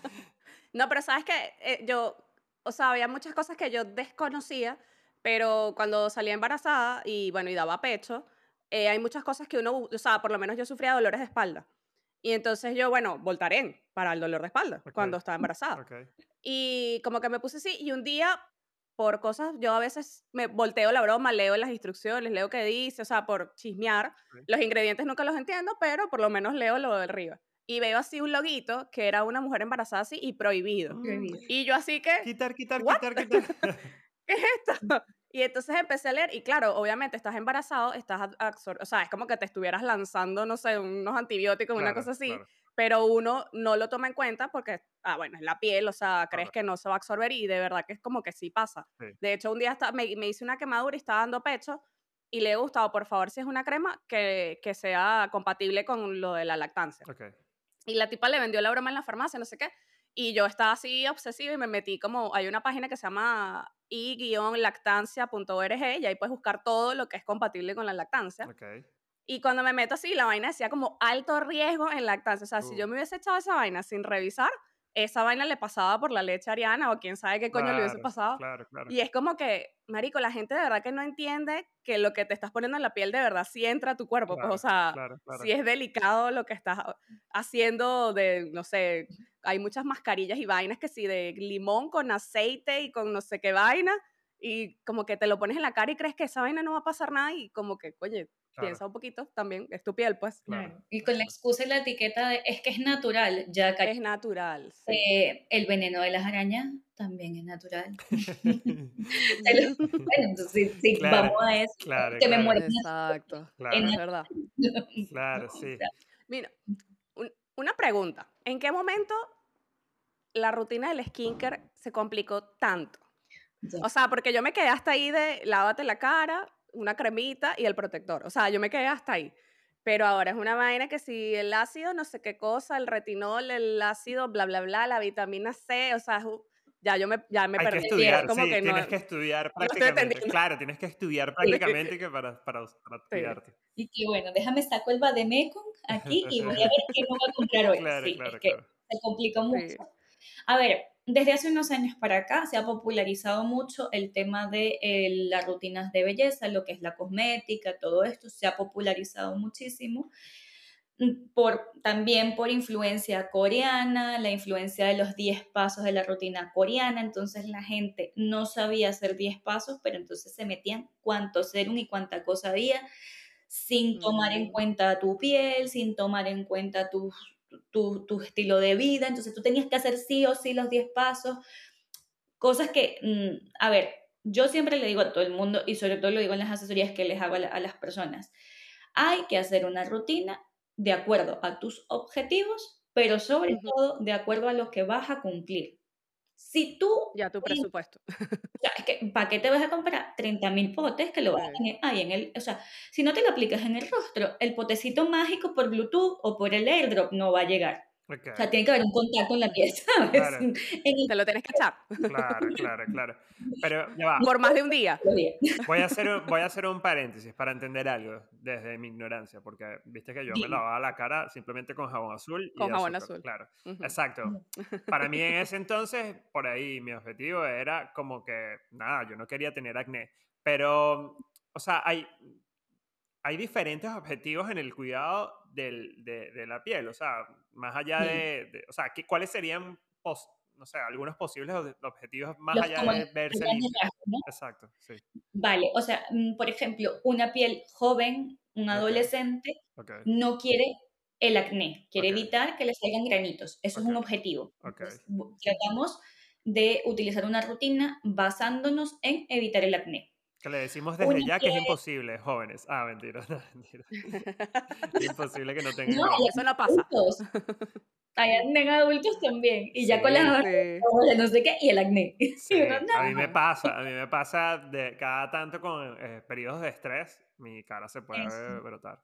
no, pero sabes que eh, yo, o sea, había muchas cosas que yo desconocía, pero cuando salía embarazada y bueno, y daba pecho, eh, hay muchas cosas que uno, o sea, por lo menos yo sufría dolores de espalda. Y entonces yo, bueno, voltaré para el dolor de espalda cuando estaba embarazada. Y como que me puse así, y un día, por cosas, yo a veces me volteo la broma, leo las instrucciones, leo qué dice, o sea, por chismear. Los ingredientes nunca los entiendo, pero por lo menos leo lo de arriba. Y veo así un loguito que era una mujer embarazada así y prohibido. Y yo así que... Quitar, quitar, quitar, [laughs] quitar. ¿Qué es esto? Y entonces empecé a leer y claro, obviamente estás embarazado, estás o sea, es como que te estuvieras lanzando, no sé, unos antibióticos, una cosa así, pero uno no lo toma en cuenta porque, ah, bueno, es la piel, o sea, crees que no se va a absorber y de verdad que es como que sí pasa. De hecho, un día me, me, hice una quemadura y estaba dando pecho y le he gustado, por favor, si es una crema, que, que sea compatible con lo de la lactancia. Y la tipa le vendió la broma en la farmacia, no sé qué. Y yo estaba así obsesiva y me metí como, hay una página que se llama i-lactancia.org y ahí puedes buscar todo lo que es compatible con la lactancia. Y cuando me meto así, la vaina decía como alto riesgo en lactancia. O sea, si yo me hubiese echado esa vaina sin revisar, esa vaina le pasaba por la leche ariana o quién sabe qué coño le hubiese pasado. Y es como que, marico, la gente de verdad que no entiende que lo que te estás poniendo en la piel de verdad sí entra a tu cuerpo. pues, o sea, si es delicado lo que estás haciendo de, no sé, hay muchas mascarillas y vainas que sí, de limón con aceite y con no sé qué vaina. Y como que te lo pones en la cara y crees que esa vaina no va a pasar nada y como que, oye, piensa un poquito también, es tu piel, pues. Claro. Y con la excusa y la etiqueta de es que es natural, ya Es natural. Eh, el veneno de las arañas también es natural. [laughs] [laughs] bueno, entonces sí, vamos a eso. que me muero. Exacto, [laughs] es verdad. claro, sí. Mira, una pregunta. ¿En qué momento la rutina del skincare se complicó tanto? O sea, porque yo me quedé hasta ahí de lávate la cara, una cremita y el protector. O sea, yo me quedé hasta ahí. Pero ahora es una vaina que si el ácido, no sé qué cosa, el retinol, el ácido, bla, bla, bla, la vitamina C, o sea, ya yo me, ya me Hay perdí. Que estudiar, como sí, que tienes que estudiar prácticamente. claro, tienes que estudiar prácticamente que para, para, para Y que bueno, déjame saco el Bademecum aquí y voy a ver qué me voy a comprar hoy. [laughs] Claro, sí, claro, es que se complicó mucho. A ver, desde hace unos años para acá se ha popularizado mucho el tema de eh, las rutinas de belleza, lo que es la cosmética, todo esto se ha popularizado muchísimo. Mm, por, también por influencia coreana, la influencia de los 10 pasos de la rutina coreana, entonces la gente no sabía hacer 10 pasos, pero entonces se metían cuánto serum y cuánta cosa había, sin tomar en cuenta tu piel, sin tomar en cuenta tus tu, tu, estilo de vida, entonces tú tenías que hacer sí o sí los 10 pasos, cosas que, mm, a ver, yo siempre le digo a todo el mundo y sobre todo lo digo en las asesorías que les hago a, las personas, hay que hacer una rutina de acuerdo a tus objetivos pero sobre todo de acuerdo a lo que vas a cumplir. Si tú, Ya tu presupuesto. o sea, es que, ¿para qué te vas a comprar 30.000 potes que lo vas a tener ahí en el, o sea, si no te lo aplicas en el rostro, el potecito mágico por Bluetooth o por el airdrop no va a llegar. Ok, O sea, tiene que haber un contacto en la piel, [laughs] ¿sabes? Claro. En el Te lo tienes que echar. claro, claro, claro. Pero ya va, Por más de un día. voy a, hacer un, voy a hacer un paréntesis para entender algo desde mi ignorancia, porque viste que yo me lavaba la cara simplemente con jabón azul y Con jabón azúcar, azul. Claro, Ujú. exacto. Para mí en ese entonces, por ahí mi objetivo era como que, nada, yo no quería tener acné, pero, o sea, hay, hay diferentes objetivos en el cuidado del- de, de la piel, o sea, más allá Sí. de, de- o sea, ¿qué- ¿cuáles serían, pos- no sé, algunos posibles ob- objetivos más Los allá de verse rasgos, ¿no? Exacto, sí, Vale, o sea, mm, por ejemplo, una piel joven, un adolescente, ok, no quiere el acné, quiere Ok. evitar que le salgan granitos. Eso es un objetivo. Entonces, tratamos de utilizar una rutina basándonos en evitar el acné. Que le decimos desde Una ya que es imposible, jóvenes. Ah, mentira, [laughs] no, mentira. [laughs] Es imposible que no tengan No. Eso no pasa. Adultos. Hay acné en adultos también. Y ya con Sí, las Sí. [laughs] no sé qué, y el acné. Sí, Y uno, no. a mí me pasa, a mí me pasa de cada tanto con eh, periodos de estrés, mi cara se puede Eso. brotar.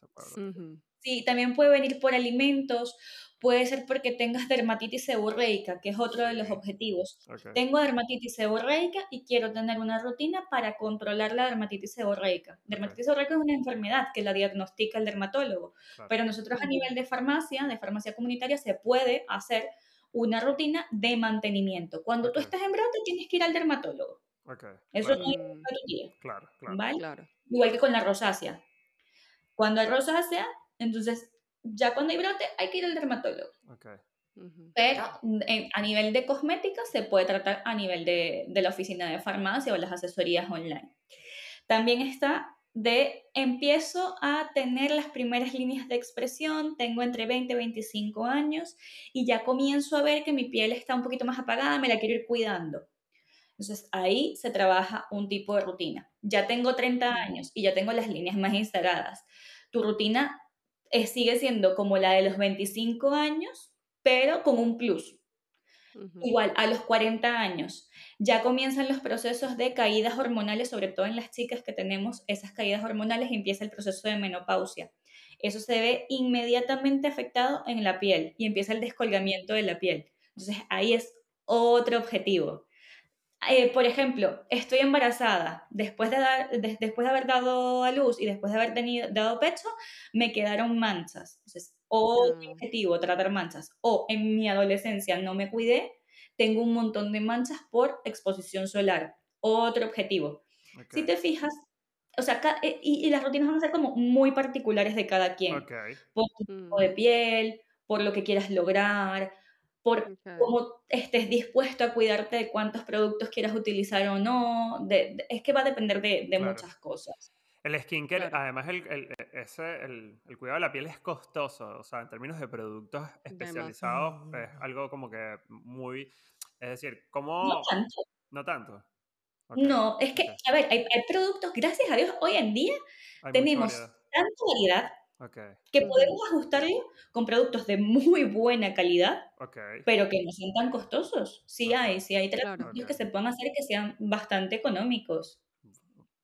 Se puede brotar. Ujú. Sí, también puede venir por alimentos, puede ser porque tengas dermatitis seborreica, que es otro de los objetivos. Tengo dermatitis seborreica y quiero tener una rutina para controlar la dermatitis seborreica. Dermatitis seborreica es una enfermedad que la diagnostica el dermatólogo, claro. pero nosotros a nivel de farmacia, de farmacia comunitaria, se puede hacer una rutina de mantenimiento. Cuando tú estás en brote, tienes que ir al dermatólogo. Eso claro, no es Mm, tía, claro, claro. ¿vale? Claro. Igual que con la rosácea. Cuando hay rosácea, entonces ya cuando hay brote hay que ir al dermatólogo. Ok, Ujú. Pero en- a nivel de cosmética se puede tratar a nivel de, de la oficina de farmacia o las asesorías online. También está de empiezo a tener las primeras líneas de expresión, tengo entre 20 y 25 años y ya comienzo a ver que mi piel está un poquito más apagada, me la quiero ir cuidando. Entonces ahí se trabaja un tipo de rutina. Ya tengo 30 Ujú. años y ya tengo las líneas más instaladas. Tu rutina eh, sigue siendo como la de los 25 años, pero con un plus. Igual, a los 40 años ya comienzan los procesos de caídas hormonales, sobre todo en las chicas que tenemos esas caídas hormonales y empieza el proceso de menopausia. Eso se ve inmediatamente afectado en la piel y empieza el descolgamiento de la piel. Entonces ahí es otro objetivo. Eh, por ejemplo, estoy embarazada, después de, dar, de- después de haber dado a luz y después de haber tenido, dado pecho, me quedaron manchas. Entonces, otro Ah. objetivo, tratar manchas. O en mi adolescencia no me cuidé, tengo un montón de manchas por exposición solar. Otro objetivo. Si ok, te fijas, o sea, eh, y, y las rutinas van a ser como muy particulares de cada quien, ok, por tu tipo Mm, de piel, por lo que quieras lograr, por cómo estés dispuesto a cuidarte de cuántos productos quieras utilizar o no. de- de- es que va a depender de, de Claro. muchas cosas. El skincare, Claro. además, el, el- ese, el, el cuidado de la piel es costoso, o sea, en términos de productos especializados, es algo como que muy, es decir, No ¿cómo? tanto. No tanto. No, es que, a ver, hay, hay productos, gracias a Dios, hoy en día Hay tenemos tanta variedad Ok, que podemos ajustarlo con productos de muy buena calidad, ok, pero que no son tan costosos. Sí Ajá. hay, sí hay Claro. tratamientos Ok. que se pueden hacer que sean bastante económicos.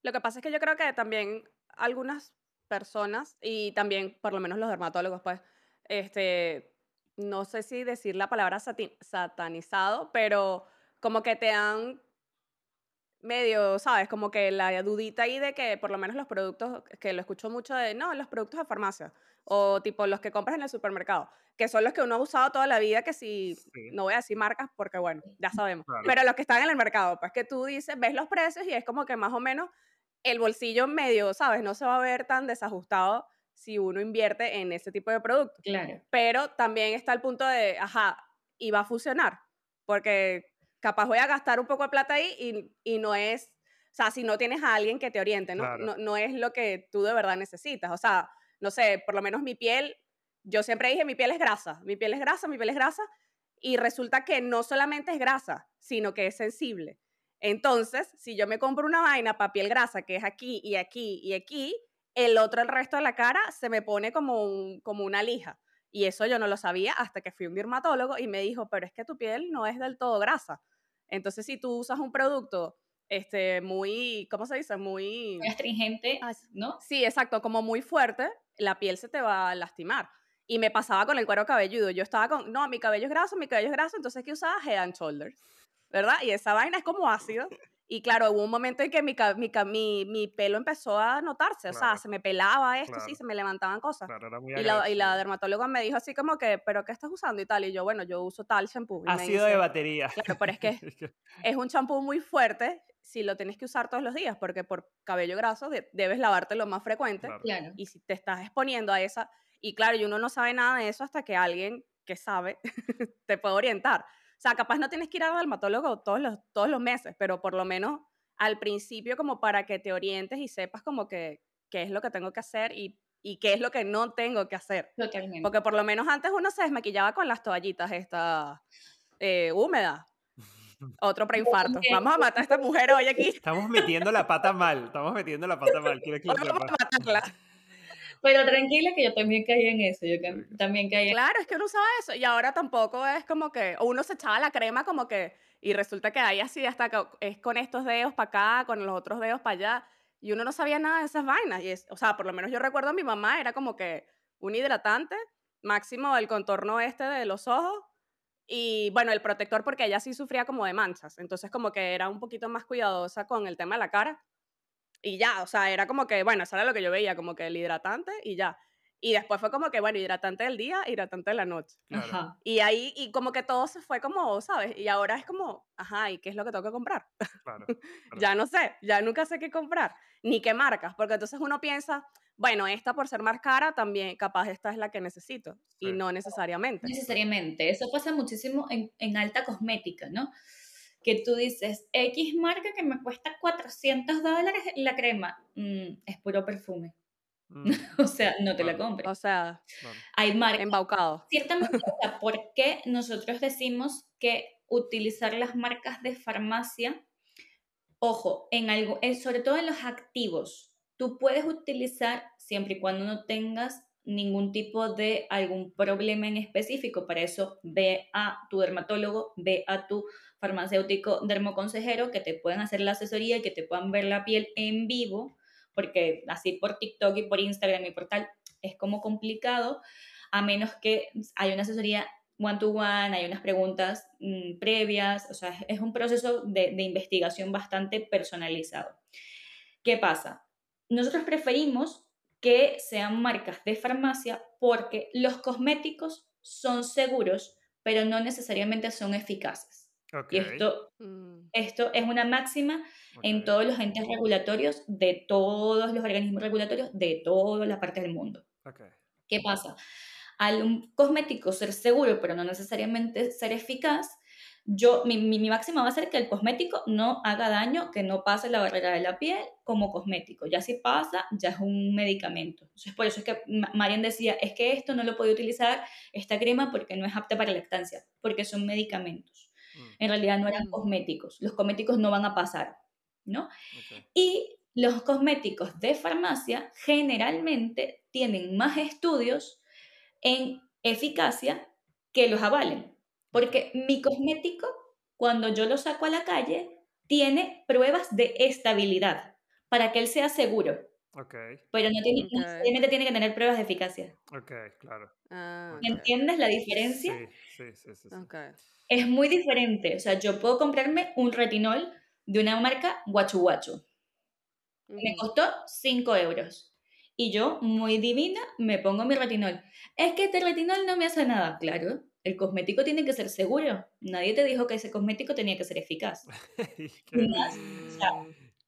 Lo que pasa es que yo creo que también algunas personas, y también por lo menos los dermatólogos, pues, este, no sé si decir la palabra satanizado, pero como que te han medio, ¿sabes? Como que la dudita ahí de que por lo menos los productos, que lo escucho mucho de, no, los productos de farmacia, o tipo los que compras en el supermercado, que son los que uno ha usado toda la vida, que si, Sí. no voy a decir marcas porque bueno, ya sabemos, Claro. pero los que están en el mercado, pues que tú dices, ves los precios y es como que más o menos el bolsillo medio, ¿sabes? No se va a ver tan desajustado si uno invierte en ese tipo de productos. Claro. Pero también está el punto de, ajá, y va a funcionar, porque capaz voy a gastar un poco de plata ahí y, y no es, o sea, si no tienes a alguien que te oriente, ¿no? Claro. No, no es lo que tú de verdad necesitas. O sea, no sé, por lo menos mi piel, yo siempre dije, mi piel es grasa, mi piel es grasa, mi piel es grasa, y resulta que no solamente es grasa, sino que es sensible. Entonces, si yo me compro una vaina para piel grasa, que es aquí y aquí y aquí, el otro, el resto de la cara, se me pone como, un- como una lija. Y eso yo no lo sabía hasta que fui a un dermatólogo y me dijo, pero es que tu piel no es del todo grasa. Entonces, si tú usas un producto este, muy, ¿cómo se dice? Muy... Muy astringente, ¿no? Sí, exacto, como muy fuerte, la piel se te va a lastimar. Y me pasaba con el cuero cabelludo. Yo estaba con, no, mi cabello es graso, mi cabello es graso, entonces ¿qué usaba? Head and Shoulders, ¿verdad? Y esa vaina es como ácido. Y claro, hubo un momento en que mi, mi, mi, mi pelo empezó a notarse, o sea, Claro. se me pelaba esto, sí, Claro. se me levantaban cosas. Claro, era muy Y la, y la dermatóloga me dijo así como que, ¿pero qué estás usando y tal? Y yo, bueno, yo uso tal shampoo. Y me Ácido de dice, batería. Claro, pero es que [laughs] es un champú muy fuerte si lo tienes que usar todos los días, porque por cabello graso de- debes lavártelo más frecuente. Claro. Claro. Y si te estás exponiendo a esa, y claro, y uno no sabe nada de eso hasta que alguien que sabe [laughs] te puede orientar. O sea, capaz no tienes que ir al dermatólogo todos los, todos los meses, pero por lo menos al principio como para que te orientes y sepas como que qué es lo que tengo que hacer y, y qué es lo que no tengo que hacer. Totalmente. Porque por lo menos antes uno se desmaquillaba con las toallitas estas eh, húmedas. [laughs] Otro preinfarto. Vamos a matar a esta mujer hoy aquí. Estamos metiendo la pata mal. Estamos metiendo la pata mal. Quiero que vamos a matarla. Pero tranquila que yo también caí en eso, yo también caí en Claro, es que uno usaba eso y ahora tampoco es como que, o uno se echaba la crema como que, y resulta que hay así hasta que es con estos dedos para acá, con los otros dedos para allá, y uno no sabía nada de esas vainas. Y es, o sea, por lo menos yo recuerdo a mi mamá, era como que un hidratante, máximo el contorno este de los ojos, y bueno, el protector porque ella sí sufría como de manchas, entonces como que era un poquito más cuidadosa con el tema de la cara. Y ya, o sea, era como que, bueno, eso era lo que yo veía, como que el hidratante y ya. Y después fue como que, bueno, hidratante del día, hidratante de la noche. Ajá. Y ahí, y como que todo se fue como, ¿sabes? Y ahora es como, ajá, ¿y qué es lo que tengo que comprar? [laughs] Claro. ya no sé, ya nunca sé qué comprar, ni qué marcas, porque entonces uno piensa, bueno, esta por ser más cara, también capaz esta es la que necesito, y no necesariamente. Necesariamente. Eso pasa muchísimo en, en alta cosmética, ¿no? Que tú dices, X marca que me cuesta 400 dólares la crema. Mm, es puro perfume. Mm, [laughs] O sea, no te la compres. O sea. Hay marcas embaucado. Ciertamente, ¿por qué nosotros decimos que utilizar las marcas de farmacia, ojo, en algo, en- sobre todo en los activos, tú puedes utilizar siempre y cuando no tengas ningún tipo de algún problema en específico. Para eso ve a tu dermatólogo, ve a tu farmacéutico dermoconsejero que te puedan hacer la asesoría y que te puedan ver la piel en vivo, porque así por TikTok y por Instagram y por tal es como complicado a menos que haya una asesoría one to one, hay unas preguntas mm, previas, o sea, es un proceso de, de investigación bastante personalizado. ¿Qué pasa? Nosotros preferimos que sean marcas de farmacia porque los cosméticos son seguros, pero no necesariamente son eficaces. Ok, Y esto, Mm, esto es una máxima en ok. todos los entes regulatorios de todos los organismos regulatorios de todas las partes del mundo. Ok. ¿Qué pasa? Al un cosmético ser seguro, pero no necesariamente ser eficaz, yo, mi, mi, mi máxima va a ser que el cosmético no haga daño, que no pase la barrera de la piel como cosmético. Ya si pasa, ya es un medicamento. Entonces, por eso es que Ma- Marian decía, es que esto no lo puedo utilizar, esta crema, porque no es apta para lactancia, porque son medicamentos. Mm, En realidad no eran Mm. cosméticos. Los cosméticos no van a pasar, ¿no? Y los cosméticos de farmacia generalmente tienen más estudios en eficacia que los avalen. Porque mi cosmético, cuando yo lo saco a la calle, tiene pruebas de estabilidad para que él sea seguro, Ok, pero no, tiene, no Ok. necesariamente tiene que tener pruebas de eficacia. ok, claro. ah, ¿Me ok, entiendes la diferencia? Sí, sí, sí, sí. Es muy diferente. O sea, yo puedo comprarme un retinol de una marca Guachu Guachu. Me costó 5 euros. Y yo, muy divina, me pongo mi retinol. Es que este retinol no me hace nada. Claro, el cosmético tiene que ser seguro. Nadie te dijo que ese cosmético tenía que ser eficaz. [laughs] Más, o sea,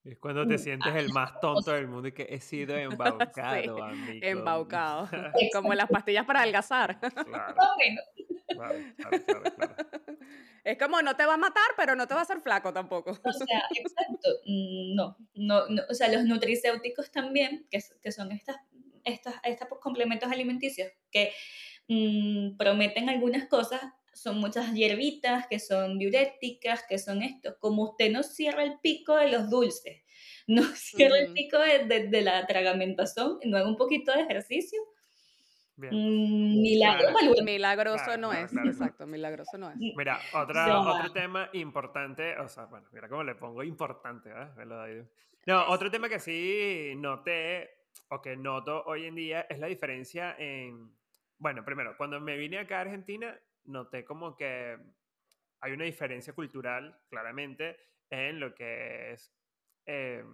Es cuando te Mm, sientes el más [laughs] tonto del mundo y que he sido [laughs] embaucado, amigo. Embaucado. [laughs] Como las pastillas para adelgazar. Claro, más o menos. claro, claro, claro, claro. Es como no te va a matar, pero no te va a hacer flaco tampoco. O sea, exacto. Mm, No, no, no. O sea, los nutricéuticos también, que, que son estas, estas, estos complementos alimenticios que mm, prometen algunas cosas, son muchas hierbitas, que son diuréticas, que son esto. Como usted no cierra el pico de los dulces, [laughs] no cierra el pico de, de- de la atragamentación, no haga un poquito de ejercicio, Bien. Mm, Milagro Claro. Milagroso Claro, no claro, es, claro, claro. exacto, milagroso no es. Mira, otra, otro tema importante, o sea, bueno, mira cómo le pongo importante, ahí. No, otro tema que sí noté, o que noto hoy en día, es la diferencia en, bueno, primero, cuando me vine acá a Argentina, noté como que hay una diferencia cultural, claramente, en lo que es eh,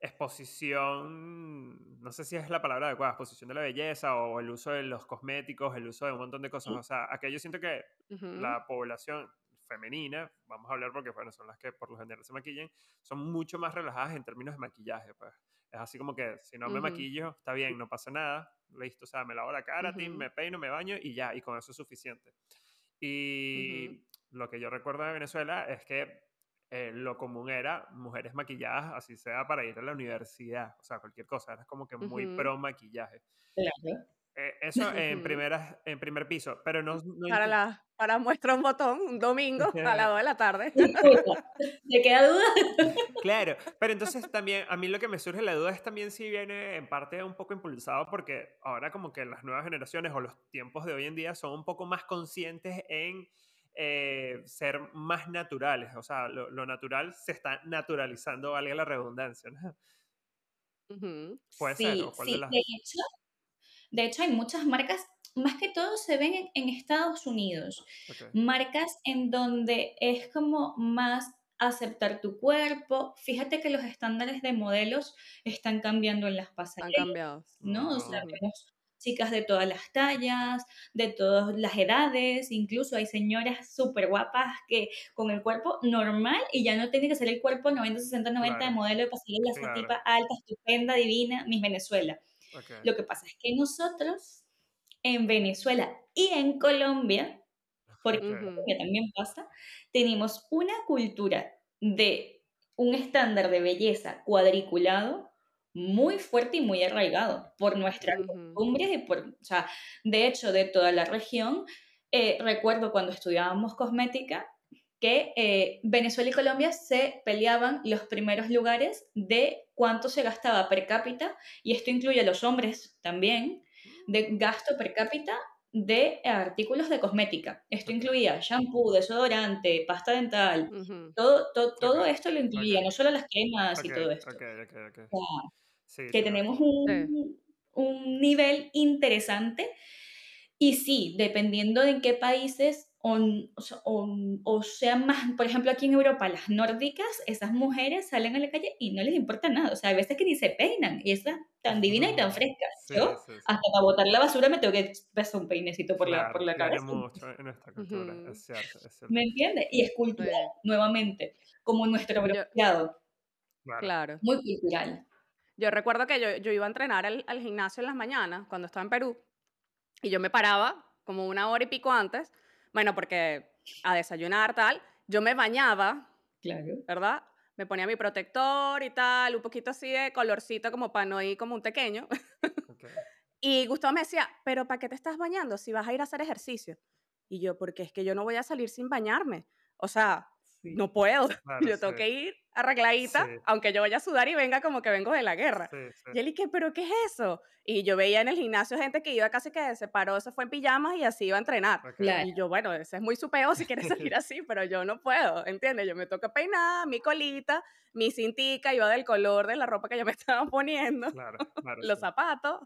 exposición, no sé si es la palabra adecuada, exposición de la belleza o el uso de los cosméticos, el uso de un montón de cosas. O sea, aquello siento que Ujú, la población femenina, vamos a hablar porque bueno, son las que por lo general se maquillan, son mucho más relajadas en términos de maquillaje. Pues. Es así como que si no me maquillo, está bien, no pasa nada, listo, o sea, me lavo la cara, tin, Ujú. me peino, me baño y ya, y con eso es suficiente. Y lo que yo recuerdo de Venezuela es que eh, lo común era mujeres maquilladas, así sea para ir a la universidad, o sea, cualquier cosa, era como que muy pro maquillaje. Claro. Eh, eso en, [laughs] primeras, en primer piso, pero no... no Para, la, para muestra un botón, un domingo [laughs] a las 2 de la tarde. [laughs] ¿te queda duda? Claro, pero entonces también a mí lo que me surge la duda es también si viene en parte un poco impulsado porque ahora como que las nuevas generaciones o los tiempos de hoy en día son un poco más conscientes en eh, ser más naturales, o sea, lo, lo natural se está naturalizando, valga la redundancia, ¿no? Ujú. Puede sí, ser, o cuál sí. de las... De hecho, de hecho, hay muchas marcas, más que todo se ven en, en Estados Unidos. Marcas en donde es como más aceptar tu cuerpo. Fíjate que los estándares de modelos están cambiando en las Han pasarelas. cambiado. ¿no? O sea, vemos chicas de todas las tallas, de todas las edades, incluso hay señoras súper guapas que con el cuerpo normal y ya no tiene que ser el cuerpo 90, 60, 90 de modelo de pasarela, esa Claro. tipa alta, estupenda, divina, Miss Venezuela. Lo que pasa es que nosotros en Venezuela y en Colombia, porque en Colombia también pasa, tenemos una cultura de un estándar de belleza cuadriculado muy fuerte y muy arraigado por nuestras Ujú. costumbres y por, o sea, de hecho, de toda la región. Eh, recuerdo cuando estudiábamos cosmética que eh, Venezuela y Colombia se peleaban los primeros lugares de cuánto se gastaba per cápita, y esto incluye a los hombres también, de gasto per cápita de artículos de cosmética. Esto incluía shampoo, desodorante, pasta dental, Ujú. todo, to- todo esto lo incluía, no solo las cremas y todo esto. ok, ok, ok. O sea, Sí, que tenemos Sí. un, un nivel interesante y sí, dependiendo de en qué países o, o sea- o- sean más, por ejemplo, aquí en Europa, las nórdicas, esas mujeres salen a la calle y no les importa nada, o sea, hay veces que ni se peinan y esas tan divinas y tan frescas. Sí, Yo, sí, sí. hasta para botar la basura me tengo que pasar un peinecito por, la, por la Claro, cabeza. mucho en nuestra cultura, Ujú. es cierto, es cierto. ¿Me entiendes? Y es cultural, Sí. nuevamente, como nuestro bronceado, Claro. Claro. muy cultural. Yo recuerdo que yo, yo iba a entrenar al, al gimnasio en las mañanas cuando estaba en Perú y yo me paraba como una hora y pico antes, bueno, porque a desayunar tal, yo me bañaba, Claro. ¿verdad? Me ponía mi protector y tal, un poquito así de colorcito como para no ir como un pequeño. [laughs] Y Gustavo me decía, pero ¿para qué te estás bañando si vas a ir a hacer ejercicio? Y yo, porque es que yo no voy a salir sin bañarme. O sea, Sí. no puedo. [laughs] Claro, yo tengo sí. que ir arregladita, Sí. aunque yo vaya a sudar y venga como que vengo de la guerra. Sí, sí. Y él, ¿y qué? ¿Pero qué es eso? Y yo veía en el gimnasio gente que iba casi que se paró, se fue en pijamas y así iba a entrenar. Ok. Claro. Y yo, bueno, ese es muy su peo si quieres salir [laughs] así, pero yo no puedo, ¿entiendes? Yo me toca peinar, mi colita, mi cintica, iba del color de la ropa que yo me [laughs] estaba poniendo, Claro, claro. los sí. zapatos,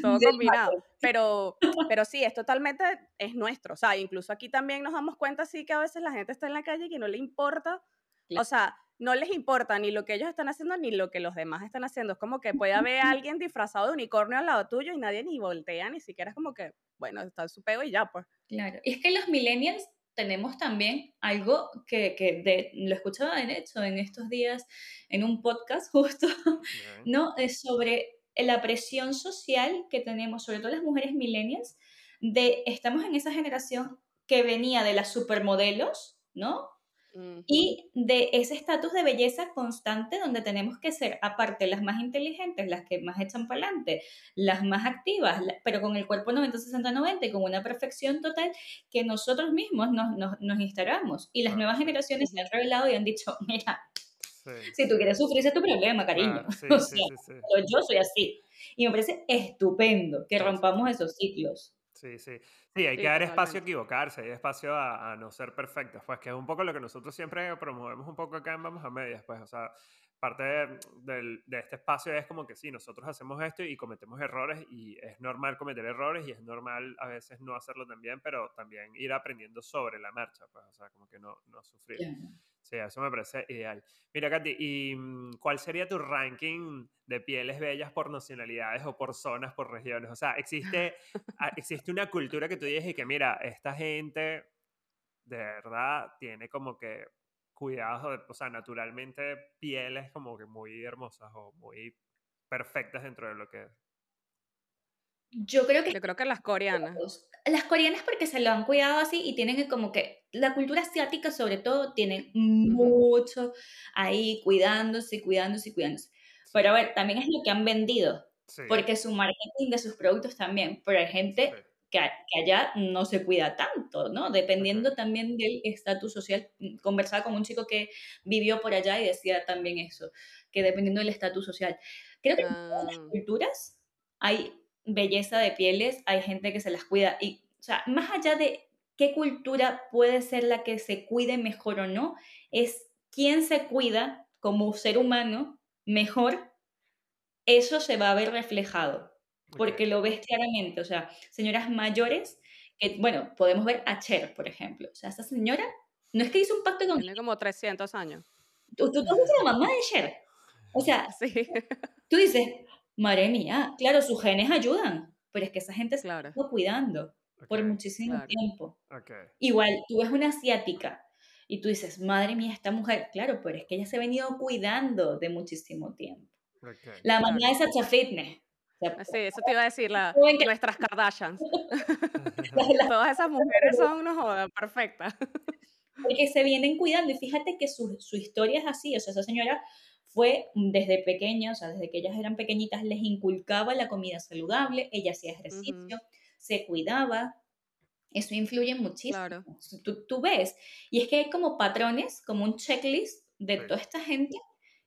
todo Del combinado. Pero, pero sí, es totalmente, es nuestro. O sea, incluso aquí también nos damos cuenta, sí, que a veces la gente está en la calle y que no le importa, Claro. o sea, no les importa ni lo que ellos están haciendo ni lo que los demás están haciendo. Es como que puede haber [laughs] alguien disfrazado de unicornio al lado tuyo y nadie ni voltea, ni siquiera es como que, bueno, está en su pego y ya, pues. Claro, y es que los millennials tenemos también algo que, que de- lo escuchaba de hecho en estos días en un podcast [laughs] justo, Bien. ¿no? Es sobre la presión social que tenemos, sobre todo las mujeres millennials, de estamos en esa generación que venía de las supermodelos, ¿no? Y de ese estatus de belleza constante donde tenemos que ser, aparte, las más inteligentes, las que más echan para adelante, las más activas, la- pero con el cuerpo 90, 60, 90 y con una perfección total que nosotros mismos nos, nos, nos instalamos. Y las nuevas generaciones se han revelado y han dicho, [laughs] mira, Sí, Si tú quieres sufrir, ese es tu problema, cariño. Ah, sí, [laughs] O sea, sí, pero yo soy así. Y me parece estupendo que rompamos esos ciclos. Sí, sí. Sí, hay Sí, que dar espacio a equivocarse, hay espacio a, a no ser perfectos, pues que es un poco lo que nosotros siempre promovemos un poco acá en Vamos a Medias, pues, o sea, parte de, del- de este espacio es como que sí, nosotros hacemos esto y cometemos errores y es normal cometer errores y es normal a veces no hacerlo también, pero también ir aprendiendo sobre la marcha, pues, o sea, como que no, no sufrir. Sí, eso me parece ideal. Mira, Katy, ¿y mm, cuál sería tu ranking de pieles bellas por nacionalidades o por zonas, por regiones? O sea, ¿existe, ah, [laughs] existe una cultura que tú dices y que, mira, esta gente de verdad tiene como que cuidados, o sea, naturalmente pieles como que muy hermosas o muy perfectas dentro de lo que? Yo creo que Yo creo que las coreanas. Las coreanas porque se lo han cuidado así y tienen como que la cultura asiática sobre todo tienen mucho ahí cuidándose, cuidándose, cuidándose. Pero a ver, también es lo que han vendido, Sí, porque su marketing de sus productos también, pero hay gente sí, que, que allá no se cuida tanto, ¿no? Dependiendo también del estatus social. Conversaba con un chico que vivió por allá y decía también eso, que dependiendo del estatus social. Creo que en todas las Ah, culturas hay belleza de pieles, hay gente que se las cuida. Y, o sea, más allá de qué cultura puede ser la que se cuide mejor o no, es quién se cuida como ser humano mejor, eso se va a ver reflejado porque lo ves claramente, o sea, señoras mayores, que, bueno, podemos ver a Cher, por ejemplo, o sea, esa señora no es que hizo un pacto con... tiene como 300 años. ¿Tú, tú, tú visto la mamá de Cher? O sea, [laughs] Sí, tú dices, madre mía, claro, sus genes ayudan, pero es que esa gente se claro, está cuidando por muchísimo claro. tiempo. ok. Igual, tú ves una asiática y tú dices, madre mía, esta mujer, claro, pero es que ella se ha venido cuidando de muchísimo tiempo. La mamá Claro. de Sacha Fitness. Sí, eso te iba a decir, la, nuestras Kardashians. [laughs] Todas esas mujeres son unos jodas perfectas. porque se vienen cuidando. Y fíjate que su, su historia es así, o sea, esa señora fue desde pequeña, o sea, desde que ellas eran pequeñitas, les inculcaba la comida saludable, ella hacía ejercicio, se cuidaba. Eso influye muchísimo. Claro. Tú, tú ves. Y es que hay como patrones, como un checklist de Sí. toda esta gente,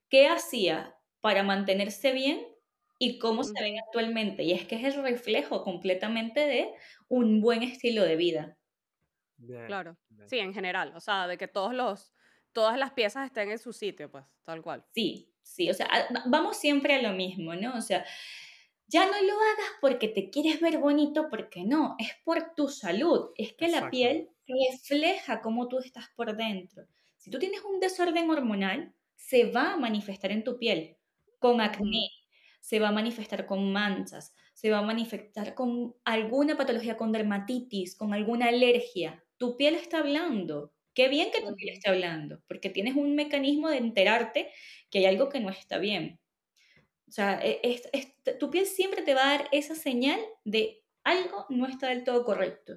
qué hacía para mantenerse bien y cómo se ven actualmente. Y es que es el reflejo completamente de un buen estilo de vida. Bien, Claro. bien. Sí, en general. O sea, de que todos los, todas las piezas estén en su sitio, pues, tal cual. Sí, sí, o sea, vamos siempre a lo mismo, ¿no? O sea, ya no lo hagas porque te quieres ver bonito, porque no, es por tu salud. Es que la piel refleja cómo tú estás por dentro. Si tú tienes un desorden hormonal, se va a manifestar en tu piel con acné, se va a manifestar con manchas, se va a manifestar con alguna patología, con dermatitis, con alguna alergia. Tu piel está hablando. Qué bien que tu piel esté hablando, porque tienes un mecanismo de enterarte que hay algo que no está bien. O sea, e- es- es- tu piel siempre te va a dar esa señal de algo no está del todo correcto.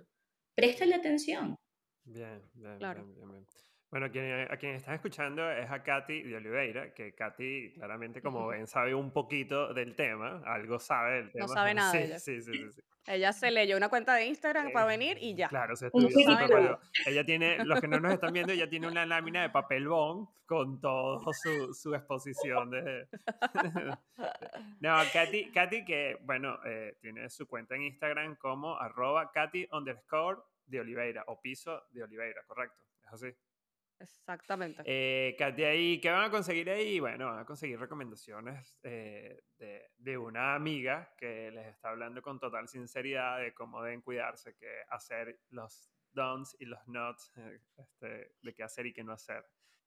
Préstale atención. Bien, bien, Claro. bien, bien, bien. Bueno, quien, a quien estás escuchando es a Katy de Oliveira, que Katy claramente, como [laughs] ven, sabe un poquito del tema, algo sabe del tema. No sabe [laughs] nada Sí, ella. sí, sí, sí, sí. Ella se leyó una cuenta de Instagram para Eh, venir y ya. Claro, se estudió nada. bueno. Ella tiene, los que no nos están viendo, ella tiene una lámina de papel bond con toda su, su exposición de... [laughs] no, Katy, Katy que, bueno, eh, tiene su cuenta en Instagram como arroba Katy underscore de Oliveira o piso de Oliveira, correcto, es así. Exactamente. Eh, Katy, ahí, ¿qué van a conseguir ahí? Bueno, van a conseguir recomendaciones eh, de, de una amiga que les está hablando con total sinceridad de cómo deben cuidarse, que hacer los don'ts y los nots, eh, este, de qué hacer y qué no hacer.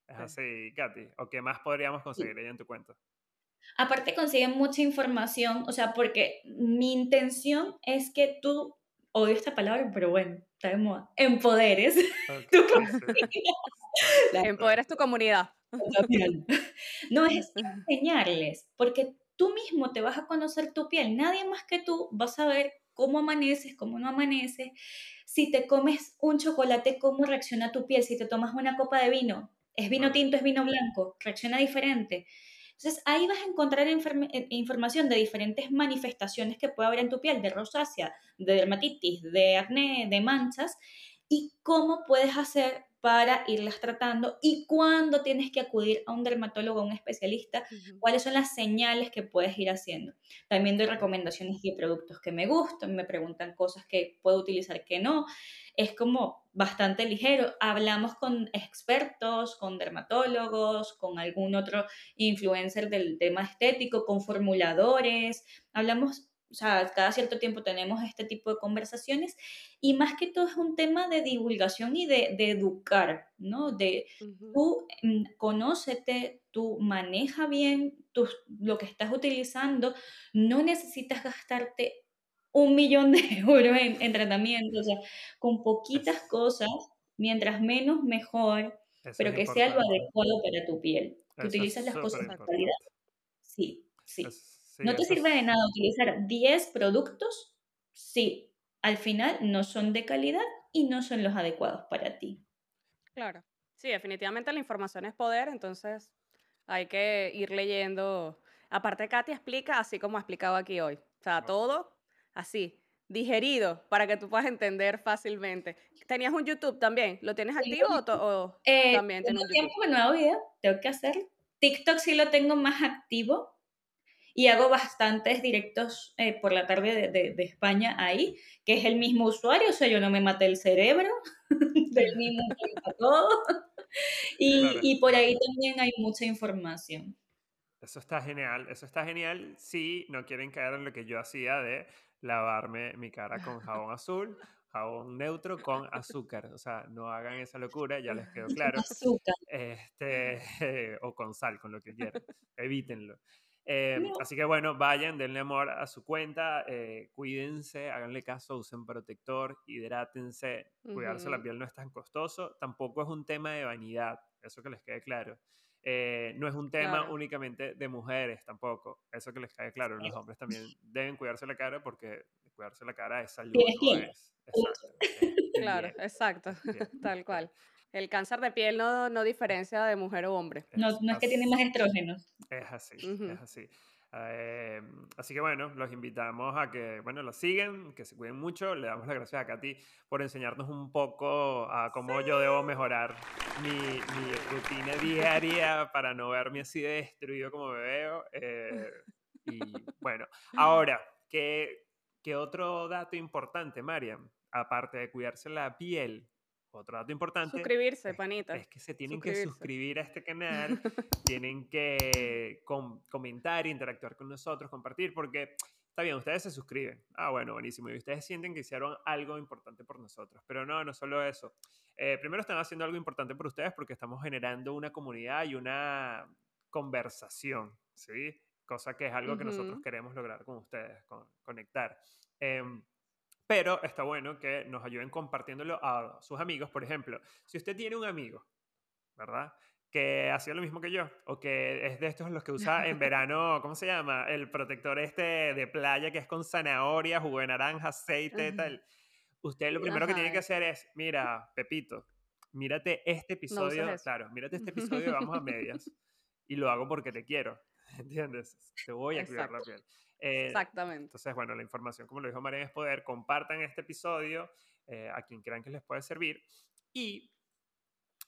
Es Sí. así, Katy. ¿O qué más podríamos conseguir ahí en tu cuenta? Aparte consiguen mucha información, o sea, porque mi intención es que tú, odio esta palabra, pero bueno, está de moda, empoderes Ok, [laughs] tu [laughs] Empoderes tu comunidad. [laughs] No es enseñarles, porque tú mismo te vas a conocer tu piel. Nadie más que tú va a saber cómo amaneces, cómo no amaneces. Si te comes un chocolate, cómo reacciona tu piel. Si te tomas una copa de vino, es vino tinto, es vino blanco, reacciona diferente. Entonces ahí vas a encontrar eh, información de diferentes manifestaciones que puede haber en tu piel, de rosácea, de dermatitis, de acné, de manchas, y cómo puedes hacer para irlas tratando y cuándo tienes que acudir a un dermatólogo, a un especialista, cuáles son las señales que puedes ir haciendo. También doy recomendaciones de productos que me gustan, me preguntan cosas que puedo utilizar que no. Es como bastante ligero. Hablamos con expertos, con dermatólogos, con algún otro influencer del tema estético, con formuladores. Hablamos o sea, cada cierto tiempo tenemos este tipo de conversaciones y más que todo es un tema de divulgación y de, educar, ¿no? De tú mm, conócete, tú maneja bien lo que estás utilizando, no necesitas gastarte un millón de [laughs] euros en, tratamiento, o sea, con poquitas cosas, mientras menos mejor, pero que sea lo adecuado para tu piel. Que utilizas las cosas de calidad. Sí, sí no te sirve de nada utilizar 10 productos si al final no son de calidad y no son los adecuados para ti. Claro. Sí, definitivamente la información es poder, entonces hay que ir leyendo. Aparte, Katy explica así como ha explicado aquí hoy. O sea, todo así, digerido, para que tú puedas entender fácilmente. ¿Tenías un YouTube también? ¿Lo tienes activo o, eh, también tienes un YouTube? tiempo nuevo video, tengo que hacerlo. TikTok sí lo tengo más activo, y hago bastantes directos eh, por la tarde de, de, España ahí, que es el mismo usuario, o sea, yo no me maté el cerebro, [laughs] del mismo todo. [laughs] Y, y por ahí también hay mucha información. Eso está genial, eso está genial si no quieren caer en lo que yo hacía de lavarme mi cara con jabón azul, jabón neutro con azúcar. O sea, no hagan esa locura, ya les quedó [laughs] claro. Azúcar. Este, o con sal, con lo que quieran. Evítenlo. Em, así que bueno, vayan, denle amor a su cuenta, eh, cuídense, háganle caso, usen protector, hidrátense, cuidarse la piel no es tan costoso, tampoco es un tema de vanidad, eso que les quede claro. Eh, no es un tema únicamente de mujeres tampoco, eso que les quede claro, los hombres también deben cuidarse la cara porque cuidarse la cara es salud, no es, exacto, claro, exacto, [laughs] tal cual. El cáncer de piel no, no diferencia de mujer o hombre. No, no es que tiene más estrógenos. Es así, es así. Eh, así que bueno, los invitamos a que, bueno, lo sigan, que se cuiden mucho. Le damos las gracias a Katy por enseñarnos un poco a cómo yo debo mejorar mi, mi, rutina diaria para no verme así de destruido como me veo. Eh, y bueno, ahora, ¿qué, ¿qué otro dato importante, Mariam? Aparte de cuidarse la piel, otro dato importante. Suscribirse, panita. Es que se tienen que suscribir a este canal, [laughs] tienen que comentar, interactuar con nosotros, compartir, porque está bien, ustedes se suscriben. Ah, bueno, buenísimo. Y ustedes sienten que hicieron algo importante por nosotros. Pero no, no solo eso. Eh, primero están haciendo algo importante por ustedes porque estamos generando una comunidad y una conversación, ¿sí? Cosa que es algo que nosotros queremos lograr con ustedes, conectar. Em, pero está bueno que nos ayuden compartiéndolo a sus amigos. Por ejemplo, si usted tiene un amigo, ¿verdad? Que ha sido lo mismo que yo, o que es de estos los que usa en [laughs] verano, ¿cómo se llama? El protector este de playa que es con zanahoria, jugo de naranja, aceite, tal. Usted lo primero que tiene que hacer es, mira, Pepito, mírate este episodio, claro, mírate este [laughs] episodio, vamos a medias, y lo hago porque te quiero, [laughs] ¿entiendes? Te voy a cuidar la piel. Eh, Exactamente. Entonces, bueno, la información, como lo dijo María, es poder. Compartan este episodio eh, a quien crean que les puede servir. Y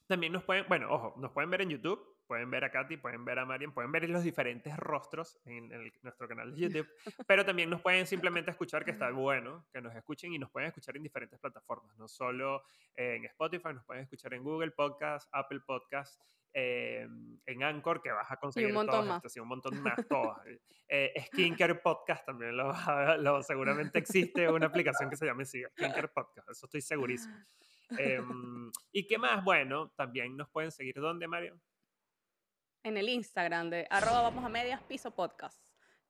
también nos pueden, bueno, ojo, nos pueden ver en YouTube, pueden ver a Katy, pueden ver a Marian, pueden ver los diferentes rostros en, nuestro canal de YouTube, [laughs] pero también nos pueden simplemente escuchar, que está bueno, que nos escuchen y nos pueden escuchar en diferentes plataformas, no solo en Spotify, nos pueden escuchar en Google Podcast, Apple Podcast eh, en Anchor que vas a conseguir un montón más. un montón más, todas. Eh, Skincare Podcast también lo, lo, seguramente existe una aplicación que se llame Skincare Podcast, eso estoy segurísimo. Em, ¿Y qué más? Bueno, también nos pueden seguir ¿dónde, Mario? En el Instagram de arroba vamos a medias piso podcast.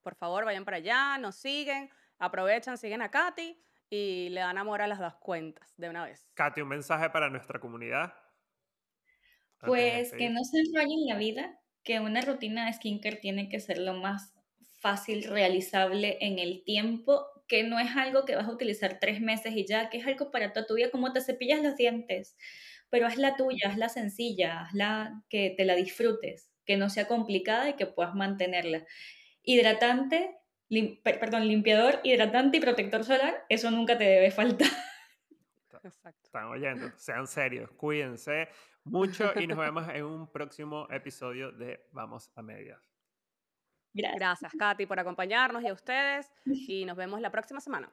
Por favor, vayan para allá, nos siguen, aprovechan, siguen a Katy y le dan amor a las dos cuentas de una vez. Katy, un mensaje para nuestra comunidad. Pues que no se enrollen la vida, que una rutina de skincare tiene que ser lo más fácil realizable en el tiempo, que no es algo que vas a utilizar tres meses y ya, que es algo para toda tu vida, como te cepillas los dientes, pero haz la tuya, haz la sencilla, hazla que te la disfrutes, que no sea complicada y que puedas mantenerla. Hidratante, perdón, limpiador, hidratante y protector solar, eso nunca te debe faltar. Exacto. Están oyendo. Sean serios, cuídense mucho y nos [laughs] vemos en un próximo episodio de Vamos a Medias. Gracias. Katy, por acompañarnos y a ustedes. Y nos vemos la próxima semana.